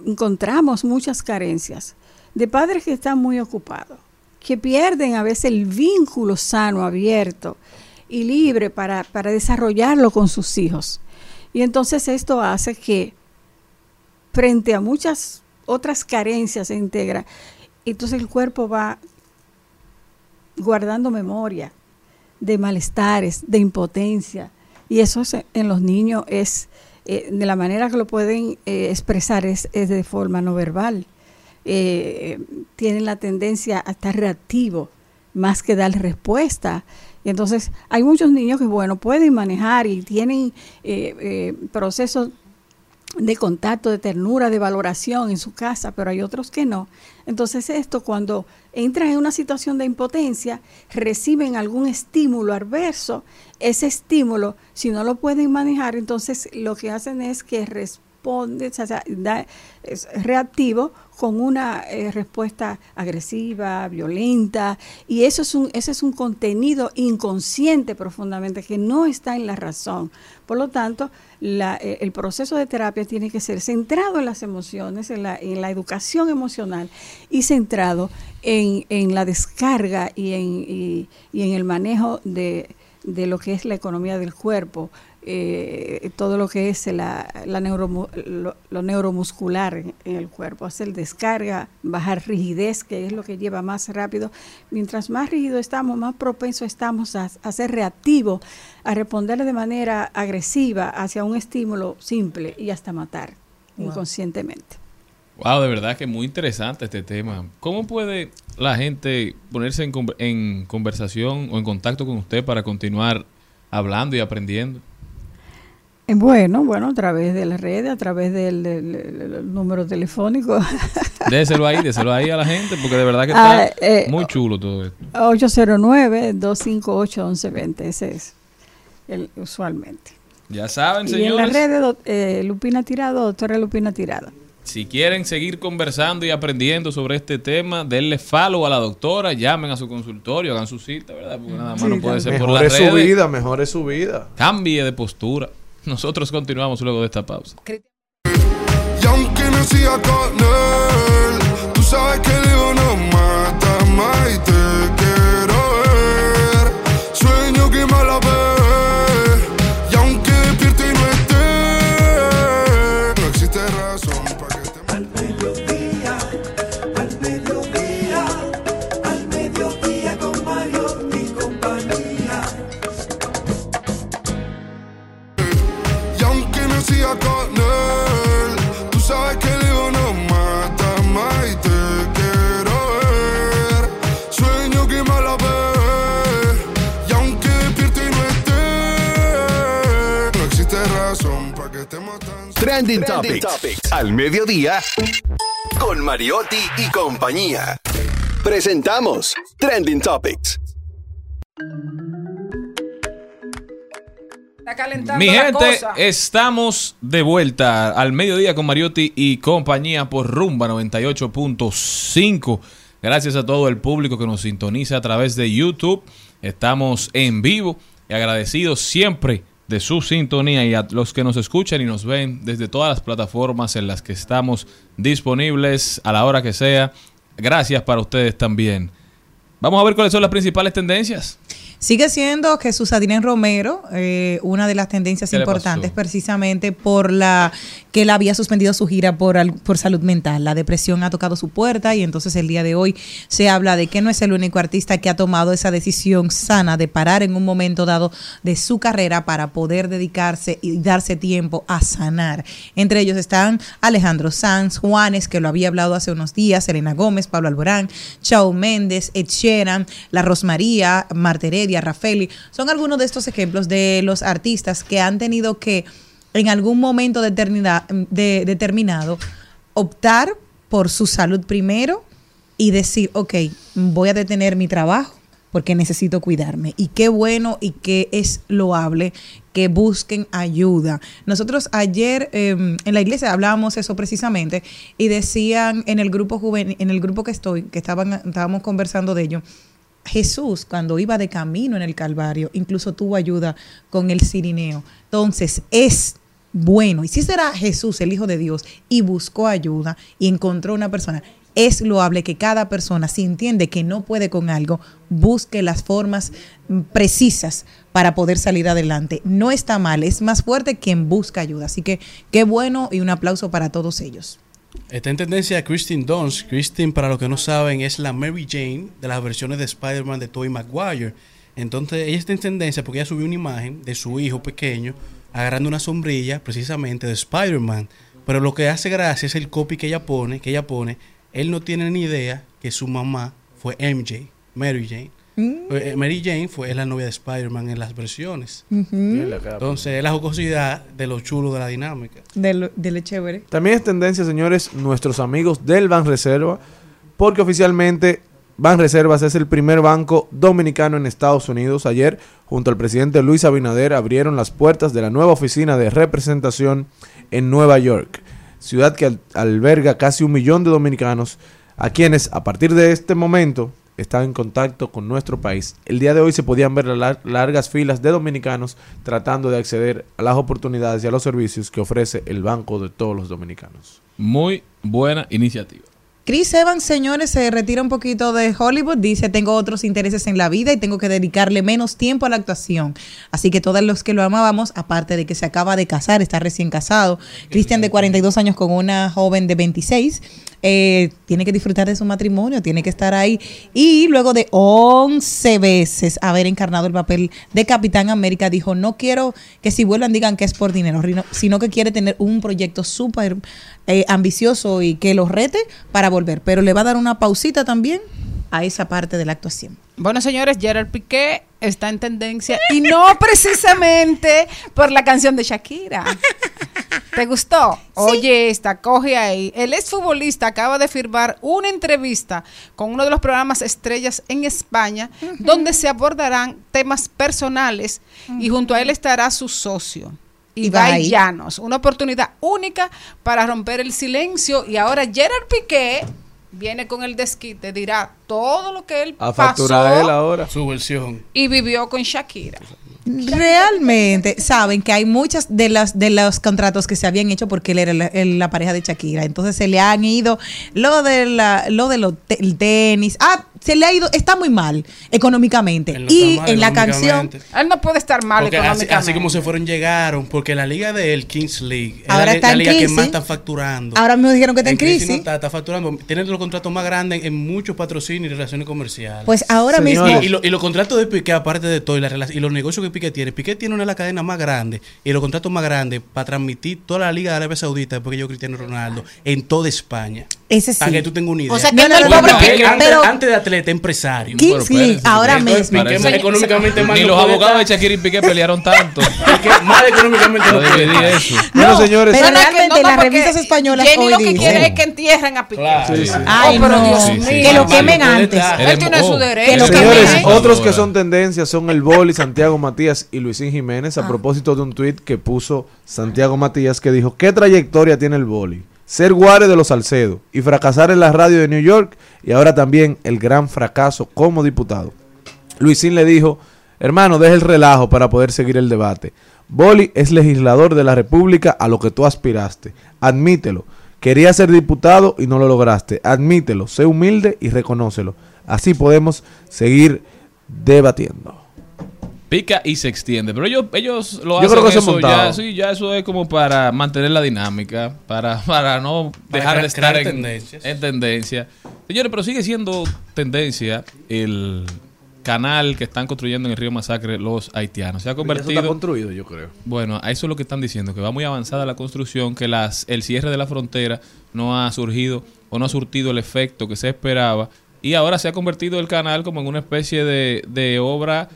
L: encontramos muchas carencias de padres que están muy ocupados, que pierden a veces el vínculo sano, abierto y libre para, para desarrollarlo con sus hijos. Y entonces esto hace que frente a muchas otras carencias se integra, entonces el cuerpo va guardando memoria de malestares, de impotencia. Y eso es- en los niños es, eh, de la manera que lo pueden eh, expresar, es, es de forma no verbal. Eh, tienen la tendencia a estar reactivo más que dar respuesta. Y entonces hay muchos niños que, bueno, pueden manejar y tienen eh, eh, procesos de contacto, de ternura, de valoración en su casa, pero hay otros que no. Entonces esto cuando entran en una situación de impotencia, reciben algún estímulo adverso, ese estímulo, si no lo pueden manejar, entonces lo que hacen es que o sea, es reactivo con una eh, respuesta agresiva, violenta, y eso es un, ese es un contenido inconsciente profundamente que no está en la razón. Por lo tanto, eh, el proceso de terapia tiene que ser centrado en las emociones, en la, en la educación emocional y centrado en, la descarga y en, el manejo de lo que es la economía del cuerpo, eh, todo lo que es la, la neuromu- lo, lo neuromuscular en, en el cuerpo, hacer descarga, bajar rigidez, que es lo que lleva más rápido. Mientras más rígido estamos, más propensos estamos a, a ser reactivos, a responder de manera agresiva hacia un estímulo simple y hasta matar
A: Wow.
L: inconscientemente.
A: Wow, de verdad que muy interesante este tema. ¿Cómo puede la gente ponerse en conversación o en contacto con usted para continuar hablando y aprendiendo?
L: Bueno, bueno, a través de las redes, a través del, del- del- del número telefónico.
A: Déselo ahí, déselo ahí a la gente, porque de verdad que está
L: Ah, eh,
A: muy chulo todo esto.
L: 809-258-1120, ese es el, usualmente.
A: Ya saben,
L: Y en las
A: señores.
L: redes, do- eh, Lupina Tirado, doctora Lupina Tirado.
A: Si quieren seguir conversando y aprendiendo sobre este tema, denle follow a la doctora, llamen a su consultorio, hagan su cita, ¿verdad? Porque nada más no puede ser por
I: Mejore
A: las
I: su
A: redes.
I: vida, mejore su vida.
A: Cambie de postura. Nosotros continuamos luego de esta pausa.
M: Y aunque nací a él, tú sabes que el ego no mata
D: Trending, Topics. Al mediodía. Con Mariotti y compañía. Presentamos Trending Topics.
G: Está calentando
A: Mi
G: la
A: gente,
G: cosa.
A: estamos de vuelta al mediodía con Mariotti y compañía por Rumba 98.5. Gracias a todo el público que nos sintoniza a través de YouTube. Estamos en vivo y agradecidos siempre de su sintonía y a los que nos escuchan y nos ven desde todas las plataformas en las que estamos disponibles a la hora que sea. Gracias para ustedes también. Vamos a ver cuáles son las principales tendencias.
B: Sigue siendo Jesús Adrián Romero, eh, una de las tendencias
A: ¿Qué le
B: importantes precisamente por la que él había suspendido su gira por, por salud mental. La depresión ha tocado su puerta y entonces el día de hoy se habla de que no es el único artista que ha tomado esa decisión sana de parar en un momento dado de su carrera para poder dedicarse y darse tiempo a sanar. Entre ellos están Alejandro Sanz, Juanes, que lo había hablado hace unos días, Elena Gómez, Pablo Alborán, Chao Méndez, Ed La Rosmaría, Marta Heredia, Rafeli. Son algunos de estos ejemplos de los artistas que han tenido que, en algún momento determina- de- determinado, optar por su salud primero y decir, ok, voy a detener mi trabajo porque necesito cuidarme. Y qué bueno y qué es loable que busquen ayuda. Nosotros ayer eh, en la iglesia hablábamos eso precisamente y decían en el grupo juvenil, en el grupo que estoy, que estaban, estábamos conversando de ello, Jesús, cuando iba de camino en el Calvario, incluso tuvo ayuda con el cirineo. Entonces, es bueno. Y si será Jesús, el Hijo de Dios, y buscó ayuda y encontró una persona, es loable que cada persona, si entiende que no puede con algo, busque las formas mm, precisas para poder salir adelante. No está mal, es más fuerte quien busca ayuda. Así que qué bueno y un aplauso para todos ellos.
J: Está en tendencia Kristen Dunst. Kristen, para los que no saben, es la Mary Jane de las versiones de Spider-Man de Tobey Maguire. Entonces, ella está en tendencia porque ella subió una imagen de su hijo pequeño agarrando una sombrilla precisamente de Spider-Man. Pero lo que hace gracia es el copy que ella pone, que ella pone. Él no tiene ni idea que su mamá fue MJ, Mary Jane. Eh, Mary Jane fue es la novia de Spider-Man en las versiones. Entonces, es la jocosidad de lo chulo de la dinámica.
B: Del, del chévere.
I: También es tendencia, señores, nuestros amigos del Ban Reserva, porque oficialmente Ban Reservas es el primer banco dominicano en Estados Unidos. Ayer, junto al presidente Luis Abinader, abrieron las puertas de la nueva oficina de representación en Nueva York, ciudad que al- alberga casi un millón de dominicanos, a quienes a partir de este momento están en contacto con nuestro país. El día de hoy se podían ver lar- largas filas de dominicanos tratando de acceder a las oportunidades y a los servicios que ofrece el Banco de todos los dominicanos.
A: Muy buena iniciativa.
B: Chris Evans, señores, se retira un poquito de Hollywood. Dice, tengo otros intereses en la vida y tengo que dedicarle menos tiempo a la actuación. Así que todos los que lo amábamos, aparte de que se acaba de casar, está recién casado, Cristian de 42 años con una joven de 26, eh, tiene que disfrutar de su matrimonio, tiene que estar ahí. Y luego de 11 veces haber encarnado el papel de Capitán América, dijo, no quiero que si vuelvan digan que es por dinero, sino que quiere tener un proyecto súper eh, ambicioso y que lo rete para volver. Pero le va a dar una pausita también a esa parte de la actuación.
G: Bueno, señores, Gerard Piqué está en tendencia y no precisamente por la canción de Shakira. ¿Te gustó? Oye, esta, coge ahí. El exfutbolista acaba de firmar una entrevista con uno de los programas estrellas en España, donde se abordarán temas personales y junto a él estará su socio. Ibai. Llanos. Una oportunidad única para romper el silencio y ahora Gerard Piqué viene con el desquite, dirá todo lo que él
I: A facturar él
G: pasó
I: ahora.
J: Su versión.
G: y vivió con Shakira.
B: Realmente saben que hay muchas de las de los contratos que se habían hecho porque él era la, el- la pareja de Shakira. Entonces se le han ido lo de la, lo de los te- el tenis. Ah, se le ha ido, está muy mal económicamente. Y
J: mal
B: en la canción.
G: Él no puede estar mal
J: Porque
G: económicamente.
J: así como se fueron, llegaron, porque la liga de él, Kings League, es
B: Ahora
J: la, li-
B: está
J: la
B: en
J: liga que
B: crisis.
J: más está facturando.
B: ahora me dijeron que está en crisis.
J: no está, está facturando. Tiene los contratos más grandes en muchos patrocinios y relaciones comerciales.
B: Pues ahora mismo
J: Y, y lo- y los contratos de Piqué, aparte de todo, y, la y los negocios que Piqué tiene, Piqué tiene una de las cadenas más grandes y los contratos más grandes para transmitir toda la Liga de Arabia Saudita, después que yo Cristiano Ronaldo, en toda España.
B: Ese sí.
J: Para que tú tengas una idea.
B: O sea, que no, el pobre
J: Piqué, antes,
B: pero-
J: antes de atleta, empresario.
B: Kings League, ahora mismo.
J: Piqué
A: Parece-
J: económicamente más
A: Ni los abogados de. Shakira y Piqué pelearon tanto.
J: Más económicamente no puede
A: eso.
I: Bueno,
B: No,
I: señores.
B: pero
G: que-
B: realmente
G: no, no,
B: las revistas españolas
G: Jenny
B: hoy
G: lo que
B: dicen-
G: quiere es que entierren a Piqué.
J: Claro.
I: Sí, sí.
B: Ay,
G: Oh, pero
B: no. Que lo quemen antes.
G: Él tiene su derecho.
B: Que
I: Señores, otros que son tendencias son el Boli, Santiago Matías y Luisín Jiménez
B: Ah.
I: a propósito de un tuit que puso Santiago Matías que dijo, ¿qué trayectoria tiene el Boli? Ser guare de los Salcedo y fracasar en la radio de New York y ahora también el gran fracaso como diputado. Luisín le dijo, hermano, deja el relajo para poder seguir el debate. Boli es legislador de la República a lo que tú aspiraste. Admítelo. Quería ser diputado y no lo lograste. Admítelo. Sé humilde y reconócelo. Así podemos seguir debatiendo.
A: Pica y se extiende. Pero ellos, ellos lo
I: Yo
A: hacen
I: creo que eso
A: eso ya, sí, ya eso es como para mantener la dinámica, para, para no
J: Para
A: dejar de estar en, tendencia. Señores, pero sigue siendo tendencia el canal que están construyendo en el río Masacre los haitianos. Se ha
I: Eso
A: convertido...
I: está construido, yo creo.
A: Bueno, a eso es lo que están diciendo, que va muy avanzada la construcción, que las, el cierre de la frontera no ha surgido o no ha surtido el efecto que se esperaba y ahora se ha convertido el canal como en una especie de, de obra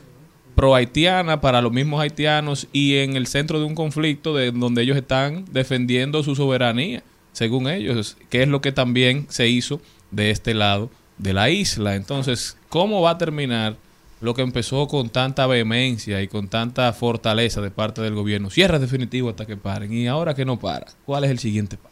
A: pro haitiana para los mismos haitianos y en el centro de un conflicto de donde ellos están defendiendo su soberanía, según ellos, que es lo que también se hizo de este lado de la isla. Entonces, ¿cómo va a terminar lo que empezó con tanta vehemencia y con tanta fortaleza de parte del gobierno? Cierre definitivo hasta que paren. Y ahora que no para, ¿cuál es el siguiente paso?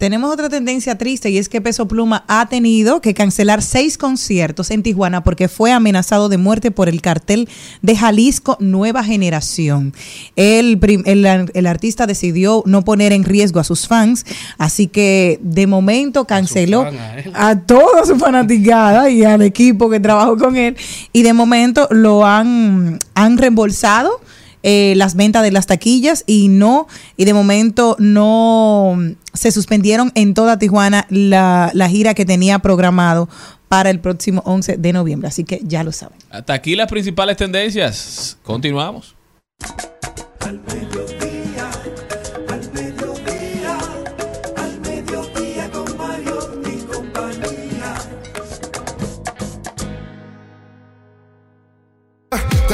B: Tenemos otra tendencia triste y es que Peso Pluma ha tenido que cancelar seis conciertos en Tijuana porque fue amenazado de muerte por el cartel de Jalisco Nueva Generación. El, el, el artista decidió no poner en riesgo a sus fans, así que de momento canceló
J: a él.
B: a toda su fanaticada y al equipo que trabajó con él y de momento lo han, han reembolsado eh, las ventas de las taquillas y no, y de momento no se suspendieron en toda Tijuana la, la gira que tenía programado para el próximo 11 de noviembre. Así que ya lo saben.
A: Hasta aquí las principales tendencias. Continuamos.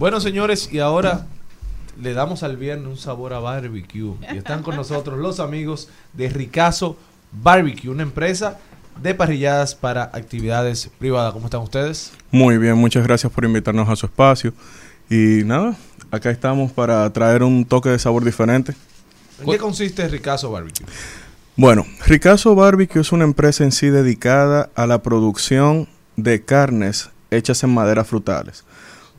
I: Bueno, señores, y ahora le damos al viernes un sabor a barbecue. Y están con nosotros los amigos de Ricazo Barbecue, una empresa de parrilladas para actividades privadas. ¿Cómo están ustedes?
N: Muy bien, muchas gracias por invitarnos a su espacio. Y nada, acá estamos para traer un toque de sabor diferente.
I: ¿En qué consiste Ricazo Barbecue?
N: Bueno, Ricazo Barbecue es una empresa en sí dedicada a la producción de carnes hechas en maderas frutales.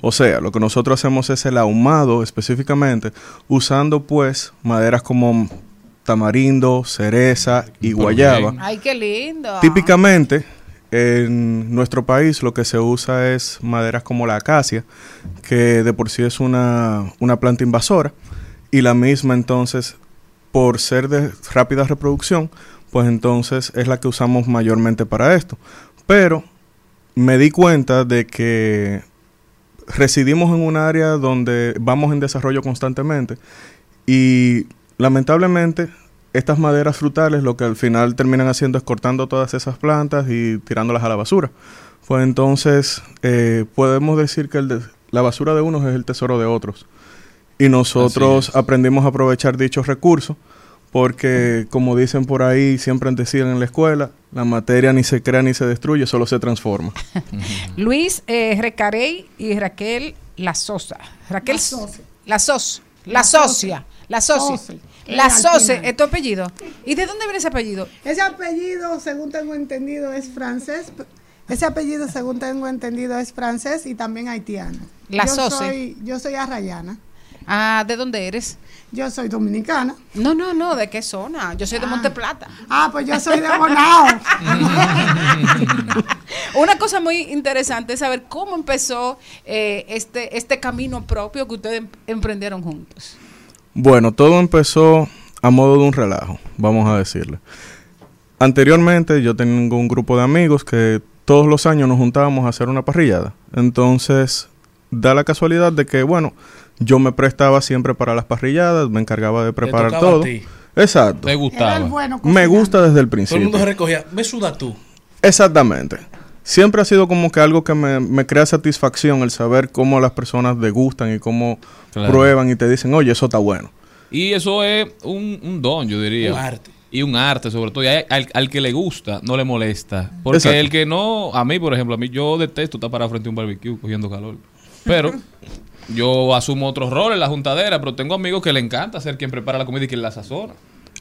N: O sea, lo que nosotros hacemos es el ahumado específicamente usando pues maderas como tamarindo, cereza y guayaba.
G: Ay, qué lindo.
N: Típicamente en nuestro país lo que se usa es maderas como la acacia, que de por sí es una, una planta invasora, y la misma entonces, por ser de rápida reproducción, pues entonces es la que usamos mayormente para esto. Pero me di cuenta de que residimos en un área donde vamos en desarrollo constantemente y lamentablemente estas maderas frutales lo que al final terminan haciendo es cortando todas esas plantas y tirándolas a la basura. Pues entonces eh, podemos decir que el de- la basura de unos es el tesoro de otros. Y nosotros aprendimos a aprovechar dichos recursos porque, como dicen por ahí, siempre decían en la escuela, la materia ni se crea ni se destruye, solo se transforma.
G: Luis eh, Recarey y Raquel La Sosa. Raquel
O: La Sosa.
G: La Sos. La
O: La
G: socia. La socia. La Soce. ¿es tu apellido? ¿Y de dónde viene ese apellido?
O: Ese apellido, según tengo entendido, es francés. Ese apellido, según tengo entendido, es francés y también haitiano.
G: La
O: yo
G: Soce.
O: Soy, yo soy arrayana.
G: Ah, ¿de dónde eres?
O: Yo soy dominicana.
G: No, no, no, ¿de qué zona? Yo soy de
O: Ah.
G: Monte Plata.
O: Ah, pues yo soy de Bonao.
G: Una cosa muy interesante es saber cómo empezó eh, este, este camino propio que ustedes em- emprendieron juntos.
N: Bueno, todo empezó a modo de un relajo, vamos a decirle. Anteriormente yo tengo un grupo de amigos que todos los años nos juntábamos a hacer una parrillada. Entonces, da la casualidad de que, bueno, yo me prestaba siempre para las parrilladas, me encargaba de preparar
J: a
N: todo.
J: ti.
N: Exacto.
A: Te gustaba.
O: Era el bueno
N: Me gusta desde el
J: Todo el mundo
N: principio.
J: se recogía. Me suda tú.
N: Exactamente. Siempre ha sido como que algo que me, me crea satisfacción el saber cómo las personas degustan y cómo
A: Claro.
N: prueban y te dicen, oye, eso está bueno.
A: Y eso es un, un don, yo diría.
J: Un arte.
A: Y un arte, sobre todo. Y hay- al, al que le gusta, no le molesta. Porque
N: Exacto.
A: el que no, a mí, por ejemplo, a mí yo detesto estar parado frente a un barbecue cogiendo calor. Pero yo asumo otros roles, la juntadera, pero tengo amigos que le encanta ser quien prepara la comida y quien la sazona.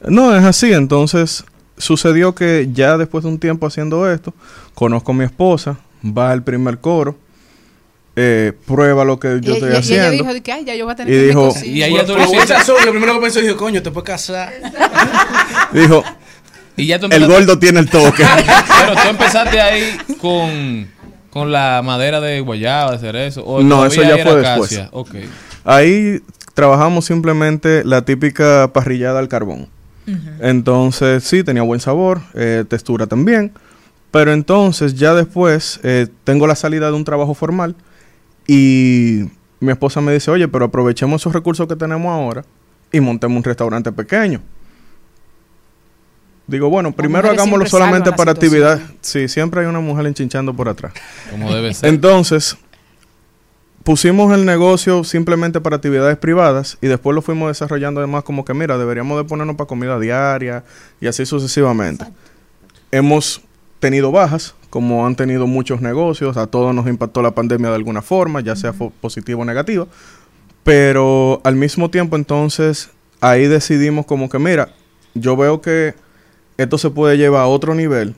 N: No, es así. Entonces, sucedió que ya después de un tiempo haciendo esto, conozco a mi esposa, va al primer coro, eh, prueba lo que yo
G: y,
N: estoy
G: y- y ella
N: haciendo.
G: dijo que "Ay, ya yo voy a tener
N: Y
G: que
N: dijo-
G: cocinar".
A: Y ahí ya tú
J: Por
A: le
J: esa razón, lo primero que pensé, dijo, coño, te puedes casar.
N: Dijo,
A: Y ya tú
N: el gordo tiene el toque.
A: Pero tú empezaste ahí con, con la madera de guayaba, de cerezo. ¿o
N: No, eso ya fue
A: acacia?
N: después. Ahí trabajamos simplemente la típica parrillada al carbón. Entonces, sí, tenía buen sabor, eh, textura también. Pero entonces, ya después, eh, tengo la salida de un trabajo formal y mi esposa me dice, oye, pero aprovechemos esos recursos que tenemos ahora y montemos un restaurante pequeño. Digo, bueno, primero hagámoslo solamente para actividad. Sí, siempre hay una mujer enchinchando por atrás.
A: Como debe ser.
N: Entonces, pusimos el negocio simplemente para actividades privadas y después lo fuimos desarrollando además como que, mira, deberíamos de ponernos para comida diaria y así sucesivamente. Hemos tenido bajas, como han tenido muchos negocios, a todos nos impactó la pandemia de alguna forma, ya sea positiva o negativa, pero al mismo tiempo entonces ahí decidimos como que, mira, yo veo que esto se puede llevar a otro nivel,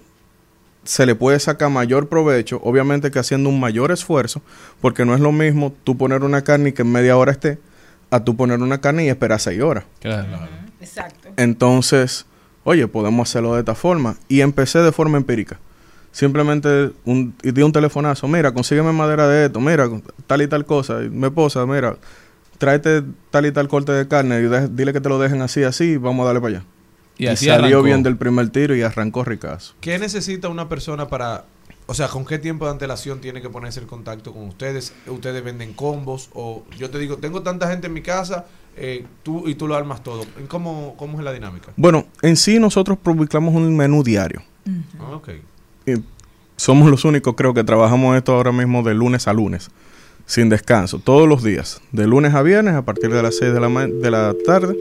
N: se le puede sacar mayor provecho, obviamente que haciendo un mayor esfuerzo, porque no es lo mismo tú poner una carne y que en media hora esté, a tú poner una carne y esperar seis horas.
A: Claro.
G: Exacto.
N: Entonces, oye, podemos hacerlo de esta forma. Y empecé de forma empírica. Simplemente un, y di un telefonazo, mira, consígueme madera de esto, mira, tal y tal cosa. Y mi esposa, mira, tráete tal y tal corte de carne y de- dile que te lo dejen así, así, y vamos a darle para allá.
A: Y
N: salió
A: arrancó.
N: bien del primer tiro y arrancó ricazo.
I: ¿Qué necesita una persona para, o sea, con qué tiempo de antelación tiene que ponerse en contacto con ustedes? ¿Ustedes venden combos? O yo te digo, tengo tanta gente en mi casa, eh, tú y tú lo armas todo. ¿Cómo, cómo es la dinámica?
N: Bueno, en sí nosotros publicamos un menú diario.
I: Ah, ok.
N: Y somos los únicos, creo que trabajamos esto ahora mismo de lunes a lunes, sin descanso, todos los días, de lunes a viernes a partir de las 6 de la, ma- de la tarde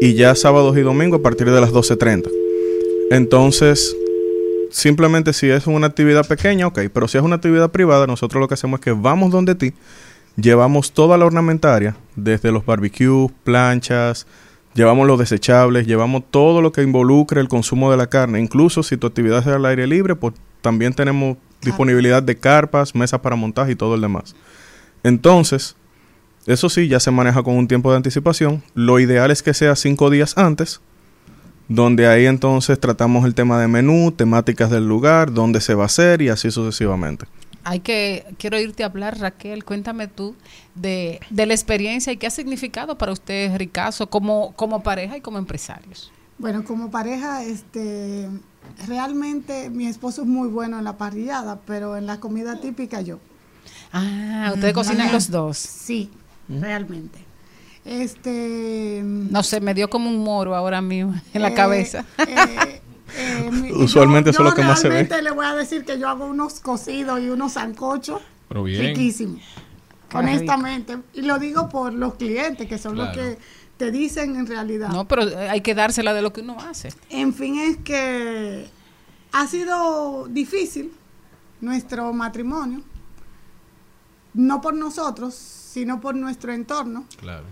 N: y ya sábados y domingos a partir de las 12.30. Entonces, simplemente si es una actividad pequeña, ok, pero si es una actividad privada, nosotros lo que hacemos es que vamos donde ti, llevamos toda la ornamentaria, desde los barbecues, planchas, llevamos los desechables, llevamos todo lo que involucre el consumo de la carne. Incluso si tu actividad es al aire libre, pues también tenemos disponibilidad de carpas, mesas para montaje y todo el demás. Entonces, eso sí, ya se maneja con un tiempo de anticipación. Lo ideal es que sea cinco días antes donde ahí entonces tratamos el tema de menú, temáticas del lugar, dónde se va a hacer y así sucesivamente.
G: Hay que, quiero irte a hablar, Raquel, cuéntame tú de, de la experiencia y qué ha significado para ustedes, Ricazo, como, como pareja y como empresarios.
O: Bueno, como pareja, este, realmente mi esposo es muy bueno en la parrillada, pero en la comida típica yo.
G: Ah, ustedes cocinan los dos.
O: Sí, realmente. Este.
G: No sé, me dio como un moro ahora mismo en la
O: Eh,
G: cabeza.
O: eh, mi-
N: Usualmente eso es
O: yo
N: lo que más se ve.
O: le voy a decir que yo hago unos cocidos y unos sancochos riquísimos. Honestamente. Y lo digo por los clientes, que son los que te dicen en realidad.
G: No, pero eh, hay que dársela de lo que uno hace.
O: En fin, es que ha sido difícil nuestro matrimonio, no por nosotros, sino por nuestro entorno,
I: Claro.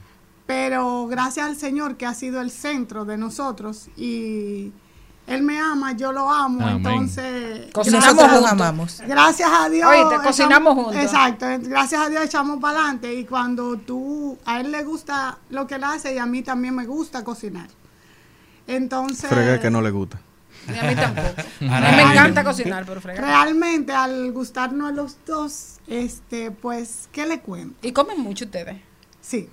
O: pero gracias al Señor que ha sido el centro de nosotros y Él me ama, yo lo amo,
B: Amén.
O: entonces...
B: Cocinamos
O: gracias-
B: juntos. amamos.
O: Gracias a Dios.
G: Oíste, cocinamos
O: echamos-
G: juntos.
O: Exacto, gracias a Dios echamos para adelante y cuando tú, a Él le gusta lo que Él hace y a mí también me gusta cocinar. Entonces...
N: Frega que no le gusta.
G: Y a mí tampoco. A mí me encanta cocinar, pero fregar.
O: Realmente, al gustarnos los dos, este, pues, ¿qué le cuento?
G: ¿Y comen mucho ustedes?
O: Sí,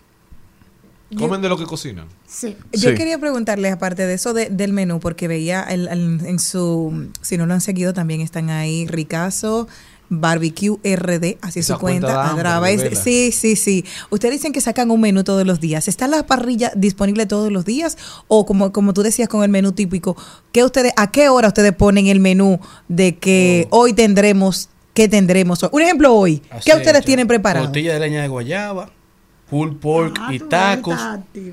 I: ¿Comen de lo que cocinan?
O: sí.
B: Yo quería preguntarles, aparte de eso de- del menú, porque veía el- el- en su, si no lo han seguido, también están ahí Ricazo, Barbecue RD, así es
I: Esa
B: su cuenta,
I: cuenta
B: a través sí, sí, sí. Ustedes dicen que sacan un menú todos los días. ¿Está la parrilla disponible todos los días? O como, como tú decías con el menú típico, ¿qué ustedes, ¿a qué hora ustedes ponen el menú de que
I: Oh.
B: hoy tendremos, qué tendremos? Un ejemplo hoy, ¿qué ustedes
J: es,
B: tienen preparado?
J: Tortilla de leña de guayaba, pulled pork
O: Ah,
J: y tacos,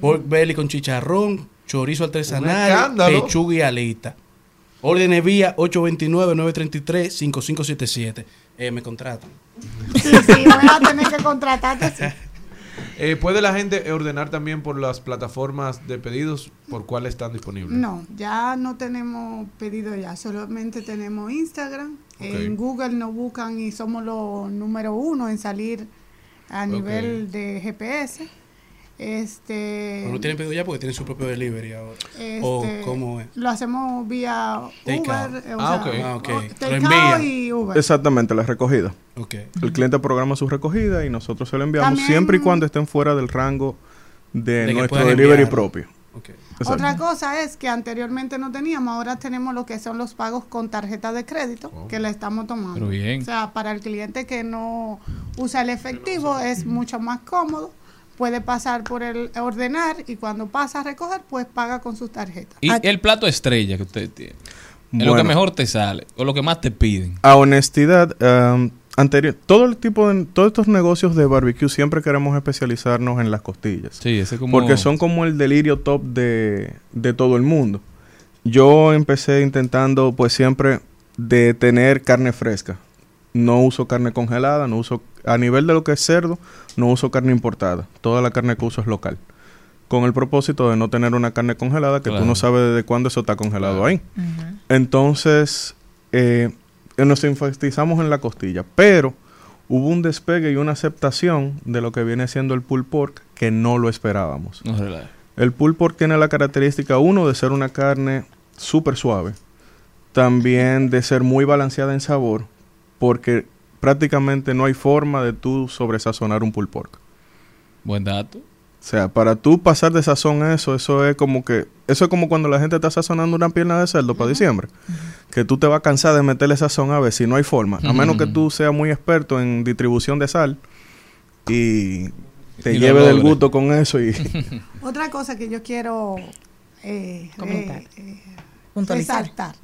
J: pork belly con chicharrón, chorizo artesanal, pechuga y alita. Órdenes vía 829-933-5577. Eh, me contratan.
O: Sí, sí, voy a tener que contratarte. sí.
I: Eh, ¿Puede la gente ordenar también por las plataformas de pedidos por cuáles están disponibles?
O: No, ya no tenemos pedido ya, solamente tenemos Instagram. En Google nos buscan y somos los número uno en salir a nivel de GPS. Este,
J: no tienen pedido ya porque tienen su propio delivery ahora. ¿O
O: este,
J: cómo es?
O: Lo hacemos vía
J: Take
O: Uber.
J: out.
O: eh, o
J: Ah,
O: sea,
J: ok. Ah, ok. Lo
O: take
J: envía.
O: out y Uber.
N: Exactamente, la recogida.
J: Ok.
N: El cliente programa su recogida y nosotros se lo enviamos
O: También-
N: siempre y cuando estén fuera del rango de, nuestro delivery
J: enviar.
N: propio. Exacto.
O: Otra cosa es que anteriormente no teníamos, ahora tenemos lo que son los pagos con tarjeta de crédito, que la estamos tomando.
A: Pero bien.
O: O sea, para el cliente que no usa el efectivo es mucho más cómodo, puede pasar por el ordenar y cuando pasa a recoger, pues paga con sus tarjetas.
A: Y el plato estrella que usted tiene. Es lo que
N: Bueno.
A: mejor te sale. O lo que más te piden.
N: A honestidad, um, anterior, todo el tipo de, todos estos negocios de barbecue siempre queremos especializarnos en las costillas.
A: Sí, ese como...
N: Porque son como el delirio top de, de todo el mundo. Yo empecé intentando pues siempre de tener carne fresca. No uso carne congelada, no uso a nivel de lo que es cerdo, no uso carne importada. Toda la carne que uso es local. Con el propósito de no tener una carne congelada que
A: Claro.
N: tú no sabes desde cuándo eso está congelado ahí. Entonces, eh, nos enfatizamos en la costilla, pero hubo un despegue y una aceptación de lo que viene siendo el pulled pork que no lo esperábamos.
A: No.
N: El pulled pork tiene la característica, uno, de ser una carne súper suave, también de ser muy balanceada en sabor, porque prácticamente no hay forma de tú sobresazonar un pulled pork.
A: Buen dato.
N: O sea, para tú pasar de sazón a eso, eso es como que, eso es como cuando la gente está sazonando una pierna de cerdo para diciembre, que tú te vas a cansar de meterle sazón a ver si no hay forma, a menos que tú seas muy experto en distribución de sal y te
A: Y
N: lleve del gusto con eso y
O: Otra cosa que yo quiero eh,
B: Comentar.
O: eh, eh, resaltar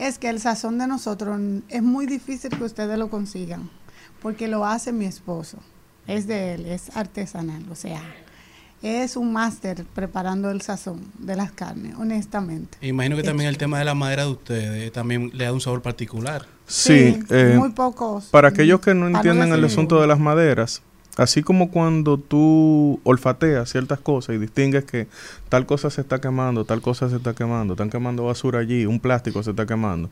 O: es que el sazón de nosotros es muy difícil que ustedes lo consigan, porque lo hace mi esposo. Es de él, es artesanal, o sea, es un máster preparando el sazón de las carnes, honestamente.
J: Imagino que también el tema de la madera de ustedes también le da un sabor particular.
N: Sí,
O: Sí,
N: eh,
O: muy pocos,
N: Para aquellos que no entienden el asunto de las maderas, así como cuando tú olfateas ciertas cosas y distingues que tal cosa se está quemando, tal cosa se está quemando, están quemando basura allí, un plástico se está quemando.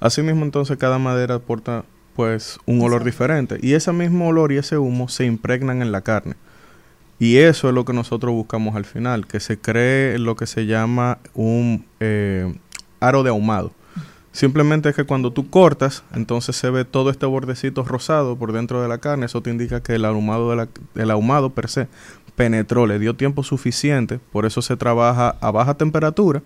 N: Así mismo entonces cada madera aporta pues un olor diferente y ese mismo olor y ese humo se impregnan en la carne. Y eso es lo que nosotros buscamos al final, que se cree lo que se llama un eh, aro de ahumado. Simplemente es que cuando tú cortas, entonces se ve todo este bordecito rosado por dentro de la carne. Eso te indica que el ahumado, de la- el ahumado per se penetró, le dio tiempo suficiente. Por eso se trabaja a baja temperatura.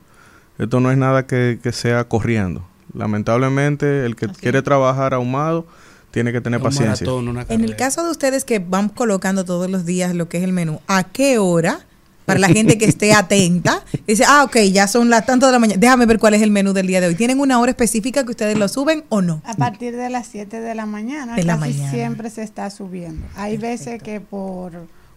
N: Esto no es nada que, que sea corriendo. Lamentablemente, el que quiere trabajar ahumado tiene que tener
J: Un
N: paciencia.
J: maratón,
B: En el caso de ustedes que van colocando todos los días lo que es el menú, ¿a qué hora? Para la gente que esté atenta, dice, ah, ok, ya son las tantas de la mañana, déjame ver cuál es el menú del día de hoy. ¿Tienen una hora específica que ustedes lo suben o no?
O: A partir de las 7 de la mañana,
B: De la
O: casi
B: mañana.
O: siempre se está subiendo. Hay veces que por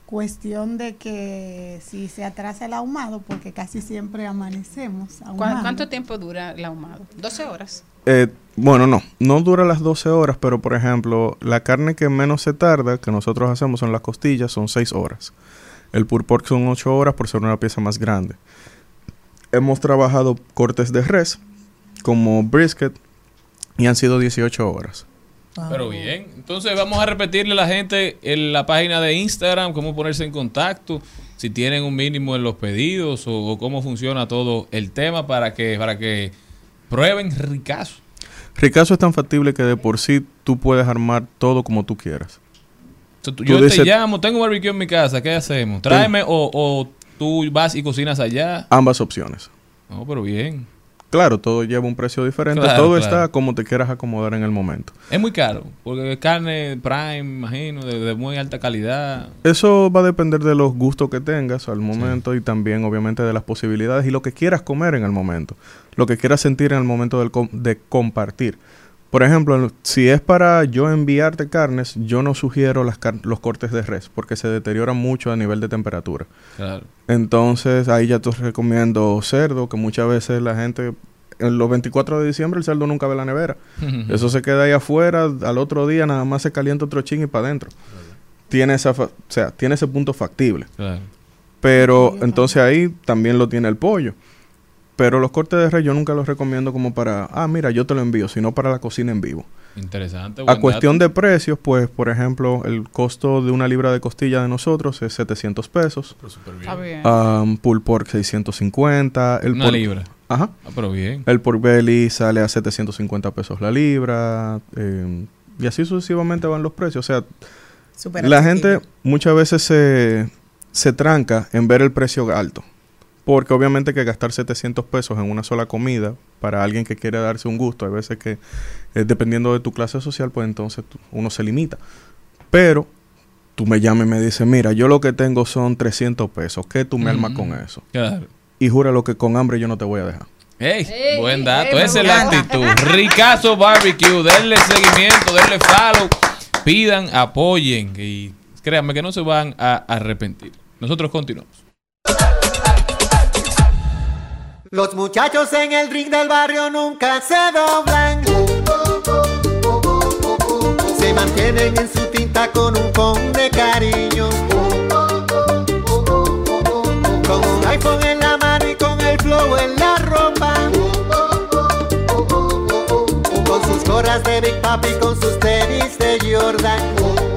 O: cuestión de que si se atrasa el ahumado, porque casi siempre amanecemos
G: ¿Cu-
O: ahumando.
G: ¿Cuánto tiempo dura el ahumado? 12 horas.
N: Eh, bueno, no, no dura las 12 horas, pero por ejemplo, la carne que menos se tarda, que nosotros hacemos son las costillas, son 6 horas. El pulled pork son 8 horas por ser una pieza más grande. Hemos trabajado cortes de res, como brisket, y han sido 18 horas.
A: Pero bien, entonces vamos a repetirle a la gente en la página de Instagram cómo ponerse en contacto, si tienen un mínimo en los pedidos o, o cómo funciona todo el tema para que para que prueben ricazo.
N: Ricazo es tan factible que de por sí tú puedes armar todo como tú quieras.
A: Tú-
N: Tú
A: Yo
N: dices-
A: te llamo, tengo barbecue en mi casa, ¿qué hacemos? Tráeme o, o tú vas y cocinas allá.
N: Ambas opciones.
A: No, pero bien.
N: Claro, todo lleva un precio diferente.
A: Claro,
N: todo
A: claro.
N: está como te quieras acomodar en el momento.
A: Es muy caro, porque es carne prime, imagino, de, de muy alta calidad.
N: Eso va a depender de los gustos que tengas al momento y también obviamente de las posibilidades y lo que quieras comer en el momento, lo que quieras sentir en el momento del com- de compartir. Por ejemplo, si es para yo enviarte carnes, yo no sugiero las car- los cortes de res porque se deterioran mucho a nivel de temperatura.
A: Claro.
N: Entonces ahí ya te recomiendo cerdo, que muchas veces la gente, en los 24 de diciembre el cerdo nunca ve la nevera. Eso se queda ahí afuera, al otro día nada más se calienta otro ching y para adentro. Tiene esa, fa- o sea, tiene ese punto factible.
A: Claro.
N: Pero entonces ahí también lo tiene el pollo. Pero los cortes de res yo nunca los recomiendo como para, ah, mira, yo te lo envío, sino para la cocina en vivo.
A: Interesante.
N: A cuestión
A: dato.
N: de precios, pues, por ejemplo, el costo de una libra de costilla de nosotros es 700 pesos.
G: Está bien.
N: Um, pulled pork 650. El
A: Una
N: pork-
A: libra.
N: Ajá.
A: Ah, pero bien.
N: El pork belly sale a 750 pesos la libra. eh, y así sucesivamente van los precios. O sea,
B: Súper
N: la gente muchas veces se, se tranca en ver el precio alto. Porque obviamente que gastar 700 pesos en una sola comida para alguien que quiere darse un gusto, hay veces que eh, dependiendo de tu clase social, pues entonces tú- uno se limita. Pero tú me llamas y me dices, mira, yo lo que tengo son 300 pesos, ¿qué tú me armas con eso?
A: Claro.
N: Y jura lo que con hambre yo no te voy a dejar.
A: Ey, buen dato.
N: ey, me
A: Esa es la actitud. Ricazo Barbecue. Denle seguimiento, denle follow. Pidan, apoyen. Y créanme que no se van a arrepentir. Nosotros continuamos.
C: Los muchachos en el ring del barrio nunca se doblan. Se mantienen en su tinta con un con de cariño. Con un iPhone en la mano y con el flow en la ropa. Con sus gorras de Big Papi, con sus tenis de Jordan.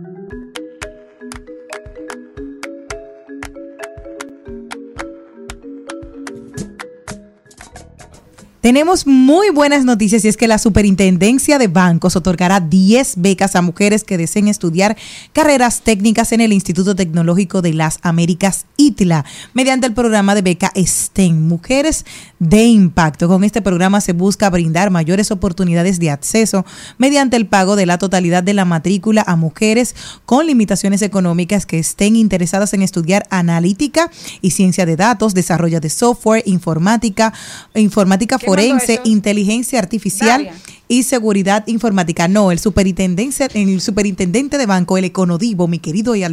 B: Tenemos muy buenas noticias y es que la Superintendencia de Bancos otorgará 10 becas a mujeres que deseen estudiar carreras técnicas en el Instituto Tecnológico de las Américas ITLA mediante el programa de beca STEM, Mujeres de Impacto. Con este programa se busca brindar mayores oportunidades de acceso mediante el pago de la totalidad de la matrícula a mujeres con limitaciones económicas que estén interesadas en estudiar analítica y ciencia de datos, desarrollo de software, informática, informática
G: ¿Quién mandó
B: forense,
G: eso?
B: inteligencia artificial y seguridad informática. No, el superintendente, el superintendente de banco, el Econodivo, mi querido y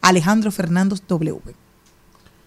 B: Alejandro Fernández W.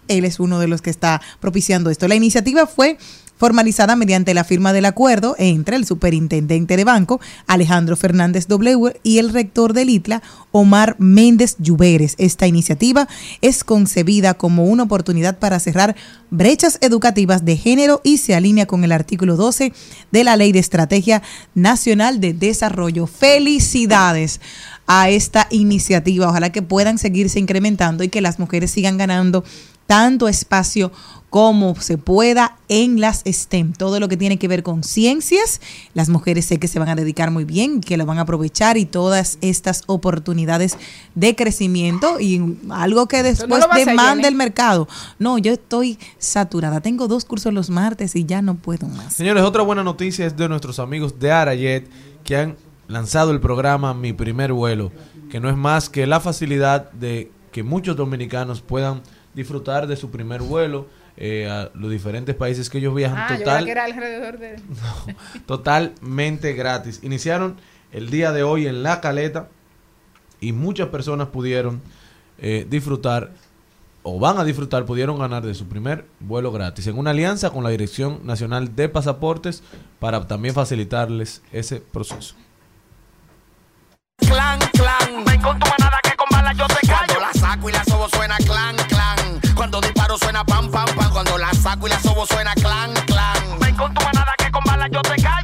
B: Él es uno de los que está propiciando esto. La iniciativa fue formalizada mediante la firma del acuerdo entre el superintendente de banco, Alejandro Fernández W, y el rector del ITLA, Omar Méndez Lluveres. Esta iniciativa es concebida como una oportunidad para cerrar brechas educativas de género y se alinea con el artículo 12 de la Ley de Estrategia Nacional de Desarrollo. Felicidades a esta iniciativa. Ojalá que puedan seguirse incrementando y que las mujeres sigan ganando tanto espacio como se pueda en las STEM. Todo lo que tiene que ver con ciencias, las mujeres sé que se van a dedicar muy bien, que lo van a aprovechar y todas estas oportunidades de crecimiento y algo que después
G: hacer,
B: demanda el mercado. No, yo estoy saturada. Tengo dos cursos los martes y ya no puedo más.
I: Señores, otra buena noticia es de nuestros amigos de Arayet que han lanzado el programa Mi Primer Vuelo, que no es más que la facilidad de que muchos dominicanos puedan disfrutar de su primer vuelo eh, a los diferentes países que ellos viajan
G: Ah,
I: total,
G: creía que era alrededor de...
I: totalmente gratis. Iniciaron el día de hoy en La Caleta y muchas personas pudieron eh, disfrutar o van a disfrutar, pudieron ganar de su primer vuelo gratis en una alianza con la Dirección Nacional de Pasaportes para también facilitarles ese proceso.
P: clan, clan. Ven con tu manada que con balas yo te callo. Cuando la saco y la sobo suena clan, clan. Cuando disparo suena pam, pam, pam. Cuando la saco y la sobo suena clan, clan. Ven con tu manada que con balas yo te callo.